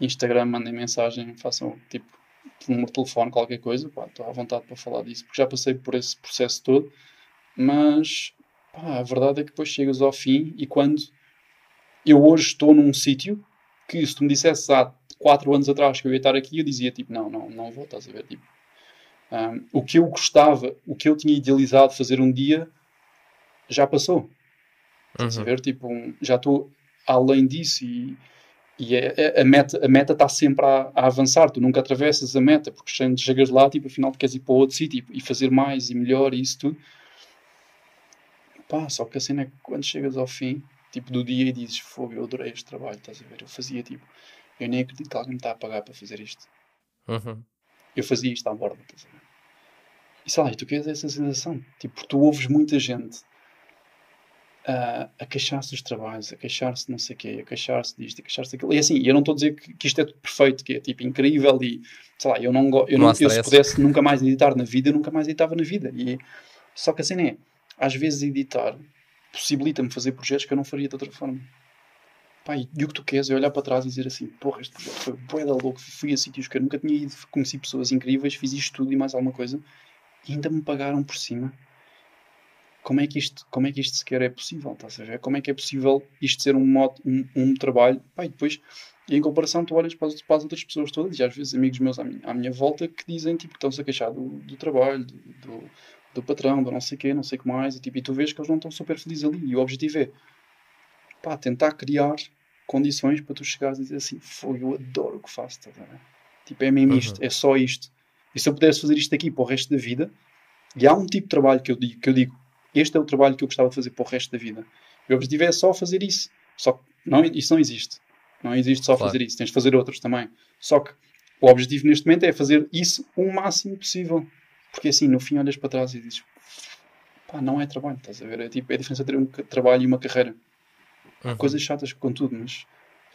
Instagram, mandem mensagem, façam tipo número de telefone, qualquer coisa, pá, estou à vontade para falar disso, porque já passei por esse processo todo, mas pá, a verdade é que depois chegas ao fim e quando eu hoje estou num sítio que se tu me dissesses há 4 anos atrás que eu ia estar aqui, eu dizia tipo, não, não, não vou, estás a ver, tipo, um, o que eu gostava, o que eu tinha idealizado fazer um dia, já passou. Estás a Uhum. ver? Tipo, um- já estou além disso e, e é- é- a meta a meta está sempre a, a avançar. Tu nunca atravessas a meta porque chegas lá, tipo, afinal, tu queres ir para outro sítio e fazer mais e melhor e isso tudo. Pá, só que a cena é que quando chegas ao fim, tipo, do dia e dizes, fogo, eu adorei este trabalho, estás a ver? Eu fazia tipo, eu nem acredito que alguém me está a pagar para fazer isto. Uhum. Eu fazia isto à borda, estás a ver? E sei lá, e tu queres essa sensação? Tipo, tu ouves muita gente a, a queixar-se dos trabalhos, a queixar-se de não sei o quê, a queixar-se disto, a queixar-se daquilo. E assim, eu não estou a dizer que, que isto é tudo perfeito, que é tipo incrível e sei lá, eu não eu, Não não, eu se pudesse nunca mais editar na vida, eu nunca mais editava na vida. E, só que assim é, às vezes editar possibilita-me fazer projetos que eu não faria de outra forma. Pá, e, o que tu queres é olhar para trás e dizer assim: porra, este projeto foi bué da louco, fui a sítios que eu nunca tinha ido, conheci pessoas incríveis, fiz isto tudo e mais alguma coisa, e ainda me pagaram por cima. Como é que isto, como é que isto sequer é possível? Estás a? Como é que é possível isto ser um, modo, um, um trabalho? Pá, e depois, em comparação, tu olhas para as, para as outras pessoas todas, e às vezes amigos meus à minha, à minha volta que dizem tipo, estão-se a queixar do, do trabalho, do, do patrão, do não sei o quê, não sei o que mais, e, tipo, e tu vês que eles não estão super felizes ali. E o objetivo é pá, tentar criar condições para tu chegares a dizer assim: foi, eu adoro o que faço, a ver? Tipo, é mesmo Uhum. isto, é só isto. E se eu pudesse fazer isto aqui para o resto da vida, e há um tipo de trabalho que eu digo, que eu digo este é o trabalho que eu gostava de fazer para o resto da vida. E o objetivo é só fazer isso. Só que não, isso não existe. Não existe só Claro. fazer isso. Tens de fazer outros também. Só que o objetivo neste momento é fazer isso o máximo possível. Porque assim, no fim, olhas para trás e dizes: pá, não é trabalho, estás a ver? É, tipo, é a diferença entre um trabalho e uma carreira. Uhum. Coisas chatas com tudo, mas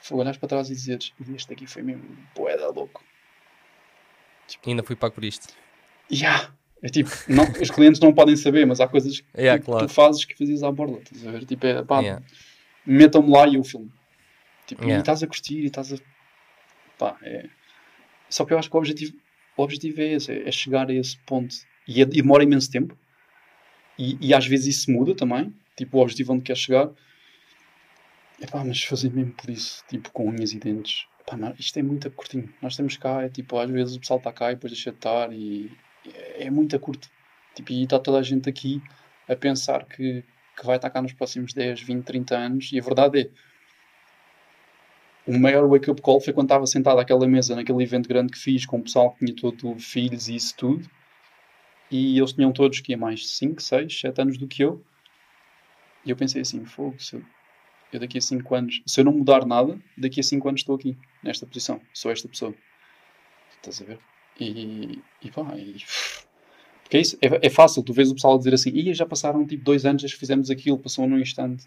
foi olhares para trás e dizeres: "E este aqui foi mesmo poeda louco. Ainda fui pago por isto. Yeah. É tipo, não, os clientes não podem saber, mas há coisas que, Yeah, que claro. tu fazes que fazias à borda. Estás a ver? Tipo, é, pá, Yeah. metam-me lá e eu filme. Tipo, Yeah. e estás a curtir e estás a. Pá, é. Só que eu acho que o objetivo, o objetivo é esse, é, chegar a esse ponto. E, é- e demora imenso tempo. E, e às vezes isso muda também. Tipo, o objetivo onde queres chegar. É pá, mas fazer mesmo por isso, tipo, com unhas e dentes. Pá, não, isto é muito curtinho. Nós temos cá, é tipo, às vezes o pessoal está cá e depois deixa de estar e é, é muito curto. Tipo, e está toda a gente aqui a pensar que, que vai estar cá nos próximos 10, 20, 30 anos, e a verdade é. O maior wake-up call foi quando estava sentado àquela mesa, naquele evento grande que fiz, com o pessoal que tinha todo filhos e isso tudo. E eles tinham todos que é mais 5, 6, 7 anos do que eu. E eu pensei assim, fogo, se eu, eu daqui a 5 anos, se eu não mudar nada, daqui a 5 anos estou aqui, nesta posição, sou esta pessoa. Estás a ver? E, e pá, e, porque é isso, é, é, fácil, tu vês o pessoal dizer assim, e já passaram tipo dois anos desde que fizemos aquilo, passou num instante.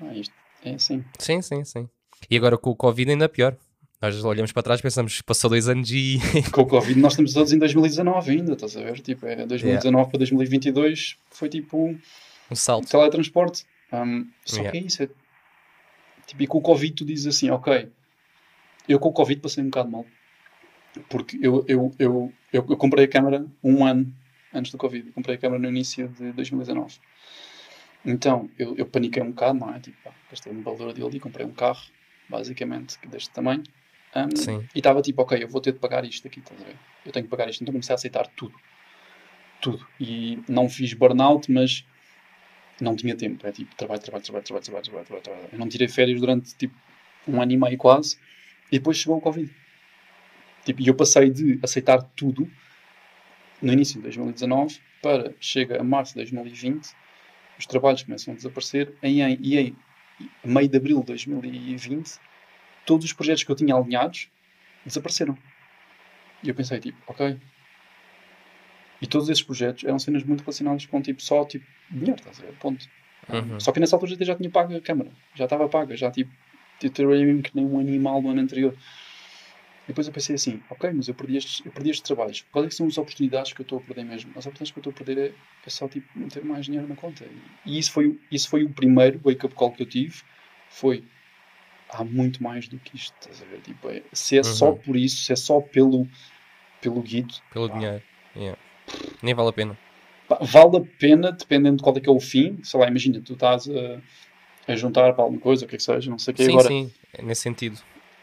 Ah, isto é assim. Sim, sim, sim. E agora com o Covid ainda pior. Nós olhamos para trás e pensamos, passou dois anos e. Com o Covid nós estamos todos em 2019 ainda, estás a ver? Tipo, é 2019 yeah. para 2022 foi tipo. Um salto. Teletransporte. Um, só yeah. que é isso. É, tipo, e com o Covid tu dizes assim, ok, eu com o Covid passei um bocado mal. Porque eu, eu, eu, eu, eu comprei a câmera um ano antes do Covid. Eu comprei a câmera no início de 2019. Então, eu, eu paniquei um bocado, não é? Tipo, pá, gastei um valor dele e comprei um carro, basicamente, deste tamanho. Um, e estava tipo, ok, eu vou ter de pagar isto aqui, estás a ver? Eu tenho que pagar isto. Então comecei a aceitar tudo. Tudo. E não fiz burnout, mas não tinha tempo. É tipo, trabalho, trabalho, trabalho, trabalho, trabalho, trabalho, trabalho. trabalho. Eu não tirei férias durante tipo um ano e meio quase. E depois chegou o Covid. Tipo, e eu passei de aceitar tudo no início de 2019 para, chega a março de 2020, os trabalhos começam a desaparecer e em, e em meio de abril de 2020 todos os projetos que eu tinha alinhados desapareceram. E eu pensei, tipo, ok. E todos esses projetos eram cenas muito relacionadas com, tipo, só, tipo, dinheiro, estás a ver? Ponto. Uhum. Só que nessa altura já tinha pago a câmera. Já estava paga. Já, tipo, trabalhei mesmo que nem um animal no ano anterior. Depois eu pensei assim, ok, mas eu perdi estes, eu perdi estes trabalhos. Quais é são as oportunidades que eu estou a perder mesmo? As oportunidades que eu estou a perder é, é só, tipo, não ter mais dinheiro na conta. E, e isso foi, isso foi o primeiro wake-up call que eu tive. Foi, há muito mais do que isto, estás a ver? Tipo, é, se é uhum. só por isso, se é só pelo, pelo guido... Pelo pá, dinheiro, yeah. nem vale a pena. Pá, vale a pena, dependendo de qual é que é o fim. Sei lá, imagina, tu estás a, a juntar para alguma coisa, o que é que seja, não sei o que. Sim, agora, sim, é nesse sentido.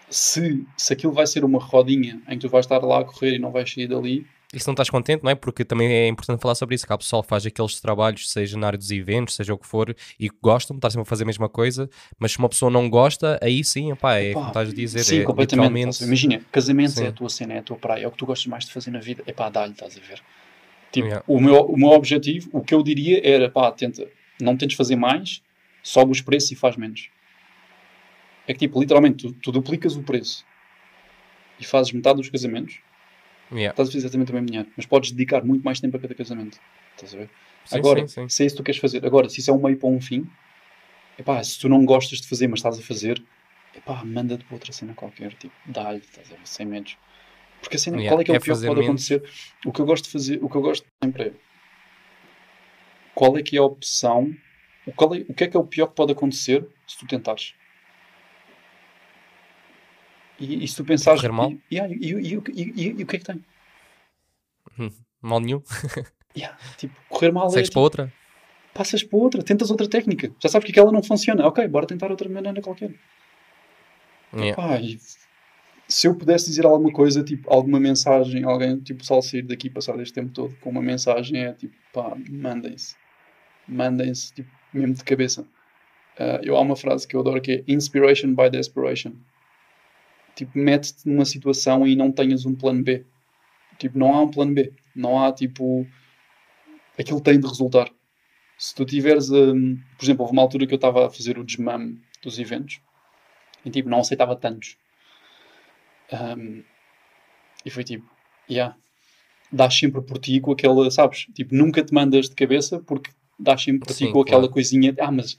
Se, se aquilo vai ser uma rodinha em que tu vais estar lá a correr e não vais sair dali, e se não estás contente, não é? Porque também é importante falar sobre isso, que o pessoal faz aqueles trabalhos, seja na área dos eventos, seja o que for, e gostam, estar sempre a fazer a mesma coisa, mas se uma pessoa não gosta, aí sim, opá, é como estás a dizer, sim, é completamente. literalmente... Imagina, casamento sim. é a tua cena, é a tua praia, é o que tu gostas mais de fazer na vida, é pá, dá-lhe, estás a ver? Tipo, yeah. o, meu, o meu objetivo, o que eu diria era, pá, tenta, não tentes fazer mais, sobe os preços e faz menos. É que, tipo, literalmente, tu, tu duplicas o preço e fazes metade dos casamentos, Yeah. Estás a fazer exatamente o mesmo dinheiro, mas podes dedicar muito mais tempo a cada casamento. Estás a ver? Sim, Agora, sim, sim. se é isso que tu queres fazer, agora, se isso é um meio para um fim, epá, se tu não gostas de fazer, mas estás a fazer, epá, manda-te para outra cena qualquer, tipo, dá-lhe, estás a ver, sem medos. Porque a cena, yeah. qual é que é, é o pior que pode menos. acontecer? O que eu gosto de fazer, o que eu gosto sempre é qual é que é a opção, qual é, o que é que é o pior que pode acontecer se tu tentares? E, e se tu pensares. Correr mal? E, e, e, o que é que tem? Hum, mal nenhum. yeah, tipo, correr mal Segues é, para outra? Passas para outra, tentas outra técnica. Já sabes que aquela não funciona. Ok, bora tentar outra maneira qualquer. Yeah. Pá, se eu pudesse dizer alguma coisa, tipo, alguma mensagem, alguém, tipo, só sair daqui passar este tempo todo com uma mensagem, é tipo, pá, mandem-se. Mandem-se, tipo, mesmo de cabeça. Uh, eu há uma frase que eu adoro que é Inspiration by Desperation tipo, mete-te numa situação e não tenhas um plano B. Tipo, não há um plano B. Não há, tipo, aquilo tem de resultar. Se tu tiveres, um, por exemplo, houve uma altura que eu estava a fazer o desmame dos eventos e, tipo, não aceitava tantos. Um, e foi tipo, yeah, dás sempre por ti com aquela, sabes? Tipo, nunca te mandas de cabeça porque dás sempre por Sim, ti com aquela claro. coisinha, ah, mas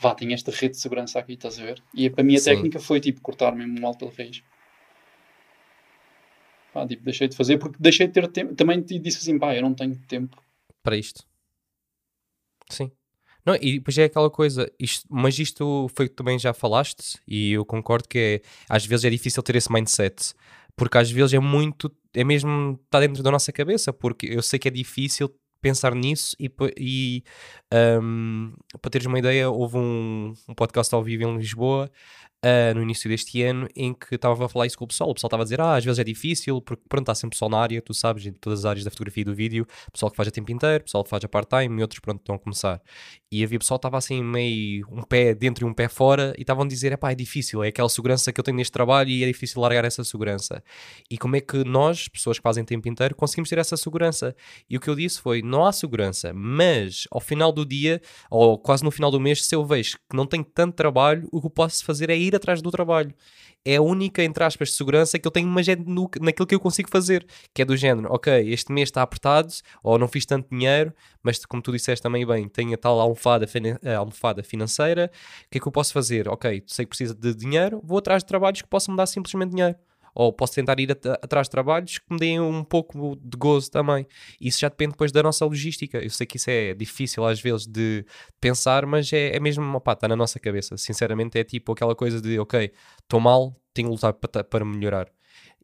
vá, tem esta rede de segurança aqui, estás a ver? E a minha Sim. técnica foi tipo cortar mesmo mal pela raiz. Pá, tipo, deixei de fazer porque deixei de ter tempo. Também te disse assim, pá, eu não tenho tempo para isto. Sim. Não, e depois é aquela coisa, isto, mas isto foi que também já falaste, e eu concordo que é, às vezes é difícil ter esse mindset, porque às vezes é muito, é mesmo, está dentro da nossa cabeça, porque eu sei que é difícil pensar nisso e, e um, para teres uma ideia, houve um, um, podcast ao vivo em Lisboa uh, no início deste ano em que estava a falar isso com o pessoal. O pessoal estava a dizer, ah, às vezes é difícil, porque pronto, há sempre pessoal na área, tu sabes, em todas as áreas da fotografia e do vídeo, pessoal que faz a tempo inteiro, pessoal que faz a part-time e outros, pronto, estão a começar. E havia pessoal que estava assim meio um pé dentro e um pé fora e estavam a dizer, pá, é difícil, é aquela segurança que eu tenho neste trabalho e é difícil largar essa segurança. E como é que nós, pessoas que fazem tempo inteiro, conseguimos ter essa segurança? E o que eu disse foi, não há segurança, mas ao final do dia, ou quase no final do mês, se eu vejo que não tenho tanto trabalho, o que eu posso fazer é ir atrás do trabalho. É a única, entre aspas, segurança que eu tenho, mas é no, naquilo que eu consigo fazer, que é do género, ok, este mês está apertado, ou não fiz tanto dinheiro, mas como tu disseste também bem, tenho a tal almofada, a almofada financeira, o que é que eu posso fazer? Ok, sei que precisa de dinheiro, vou atrás de trabalhos que possam me dar simplesmente dinheiro ou posso tentar ir at atrás de trabalhos que me deem um pouco de gozo também. Isso já depende depois da nossa logística. Eu sei que isso é difícil às vezes de pensar, mas é, é mesmo, opá, está na nossa cabeça. Sinceramente, é tipo aquela coisa de, ok, estou mal, tenho que lutar para, para melhorar.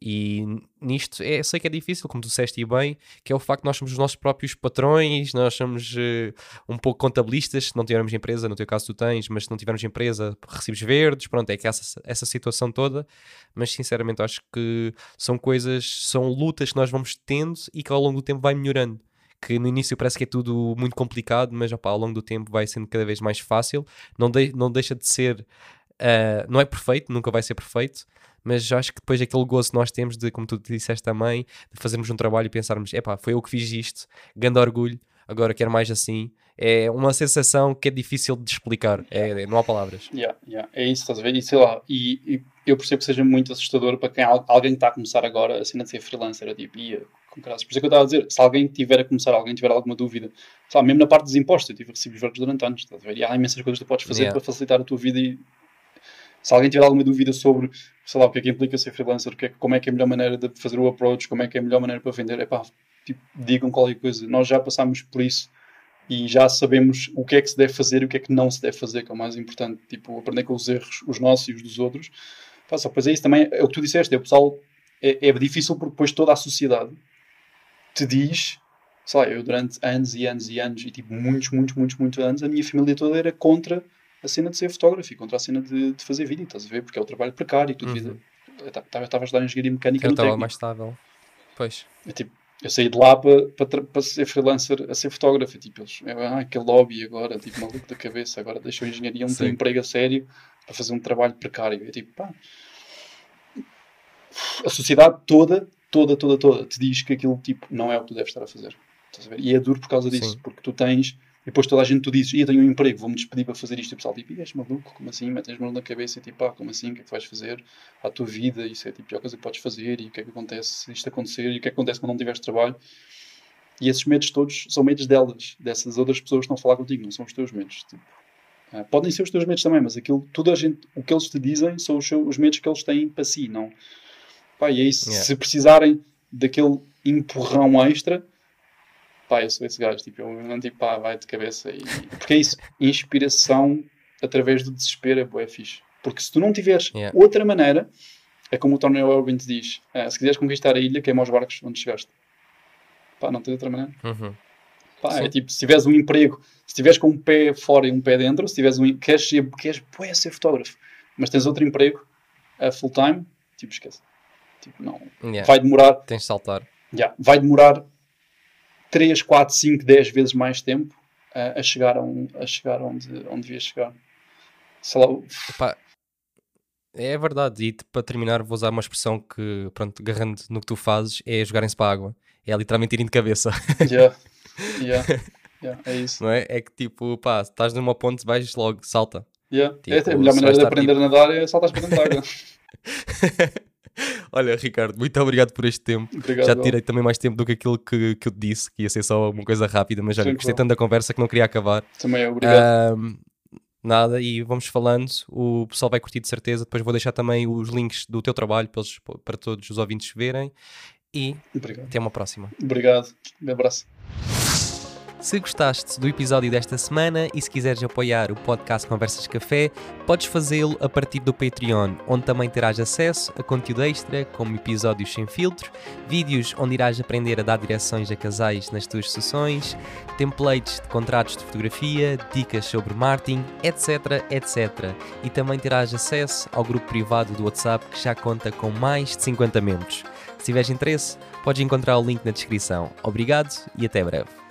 E nisto é, sei que é difícil, como tu disseste bem, que é o facto de nós somos os nossos próprios patrões, nós somos uh, um pouco contabilistas, se não tivermos empresa, no teu caso tu tens, mas se não tivermos empresa, recibos verdes, pronto, é que essa, essa situação toda, mas sinceramente acho que são coisas, são lutas que nós vamos tendo e que ao longo do tempo vai melhorando que no início parece que é tudo muito complicado, mas opa, ao longo do tempo vai sendo cada vez mais fácil. Não, de, não deixa de ser, uh, não é perfeito, nunca vai ser perfeito, mas acho que depois aquele gozo que nós temos de, como tu disseste também, de fazermos um trabalho e pensarmos, epá, foi eu que fiz isto, grande orgulho, agora quero mais assim. É uma sensação que é difícil de explicar, é, não há palavras. Yeah, yeah. É isso, estás a ver? E sei lá, e, e eu percebo que seja muito assustador para quem, alguém que está a começar agora, a ser freelancer, é tipo, ia, com Por isso é que eu estava a dizer, se alguém tiver a começar, alguém tiver alguma dúvida, sabe, mesmo na parte dos impostos, eu tive recibos verdes durante anos, estás a ver? E há imensas coisas que tu podes fazer yeah. para facilitar a tua vida e se alguém tiver alguma dúvida sobre, sei lá, o que é que implica ser freelancer, que é, como é que é a melhor maneira de fazer o approach, como é que é a melhor maneira para vender, é pá, tipo, digam qualquer coisa. Nós já passámos por isso e já sabemos o que é que se deve fazer e o que é que não se deve fazer, que é o mais importante. Tipo, aprender com os erros, os nossos e os dos outros. Pá, só pois é isso também, é o que tu disseste, é o pessoal, é, é difícil porque depois toda a sociedade te diz sei lá, eu durante anos e anos e anos, e tipo muitos, muitos, muitos, muitos anos, a minha família toda era contra a cena de ser fotógrafo e contra a cena de, de fazer vídeo, estás a ver? Porque é o trabalho precário e tudo. Uhum. Estava a estudar engenharia mecânica eu estava mais estável. Pois. Eu, tipo, eu saí de lá para, para, ser freelancer a ser fotógrafo. Tipo, eles, ah, aquele lobby agora, tipo, maluco da cabeça, agora deixou a engenharia, tem emprego a sério para fazer um trabalho precário. Eu tipo, pá. A sociedade toda, toda, toda, toda te diz que aquilo tipo não é o que tu deves estar a fazer. Estás a ver? E é duro por causa disso, Sim. porque tu tens depois toda a gente tu dizes, ia tenho um emprego, vou-me despedir para fazer isto. E o pessoal tipo, és maluco, como assim? Metes mão na cabeça e tipo, ah, como assim? O que é que vais fazer à tua vida? Isso é tipo, a pior coisa que podes fazer e o que é que acontece se isto acontecer e o que é que acontece quando não tiveres trabalho. E esses medos todos são medos delas, dessas outras pessoas que estão a falar contigo, não são os teus medos. Tipo, ah, podem ser os teus medos também, mas aquilo, toda a gente, o que eles te dizem são os, seus, os medos que eles têm para si, não? Pá, e é isso. Yeah. Se precisarem daquele empurrão extra, pá, eu sou esse gajo, tipo, eu não tipo, pá, vai de cabeça. E... Porque é isso, inspiração através do desespero é bué fixe. Porque se tu não tiveres yeah. outra maneira, é como o Tony Robbins diz, é, se quiseres conquistar a ilha, queima os barcos onde chegaste. Pá, não tens outra maneira. Uhum. Pá, é tipo, se tiveres um emprego, se tiveres com um pé fora e um pé dentro, se tiveres um, queres ser, queres, bué, ser fotógrafo, mas tens outro emprego a full time, tipo, esquece. Tipo, não. Yeah. Vai demorar. Tens de saltar. Yeah, vai demorar 3, 4, 5, 10 vezes mais tempo a, a chegar, a, um, a chegar onde, onde devia chegar. Sei lá. Opa, é verdade, e para terminar vou usar uma expressão que, pronto, agarrando no que tu fazes, é jogarem-se para a água. É literalmente irem de cabeça. Yeah, yeah, yeah, é isso. Não é? É que tipo, pá, estás numa ponte, vais logo, salta. Yeah. Tipo, é, a melhor maneira de aprender tipo... a nadar é saltar para dentro da água. Olha, Ricardo, muito obrigado por este tempo. Obrigado, Já te tirei também mais tempo do que aquilo que, que eu te disse, que ia ser só uma coisa rápida, mas olha, gostei tanto da conversa que não queria acabar. Também é, obrigado. Um, nada, e vamos falando. O pessoal vai curtir de certeza. Depois vou deixar também os links do teu trabalho para, eles, para todos os ouvintes verem. E obrigado. até uma próxima. Obrigado. Um abraço. Se gostaste do episódio desta semana e se quiseres apoiar o podcast Conversas Café, podes fazê-lo a partir do Patreon, onde também terás acesso a conteúdo extra, como episódios sem filtro, vídeos onde irás aprender a dar direções a casais nas tuas sessões, templates de contratos de fotografia, dicas sobre marketing, etc, etc. E também terás acesso ao grupo privado do WhatsApp que já conta com mais de 50 membros. Se tiveres interesse, podes encontrar o link na descrição. Obrigado e até breve.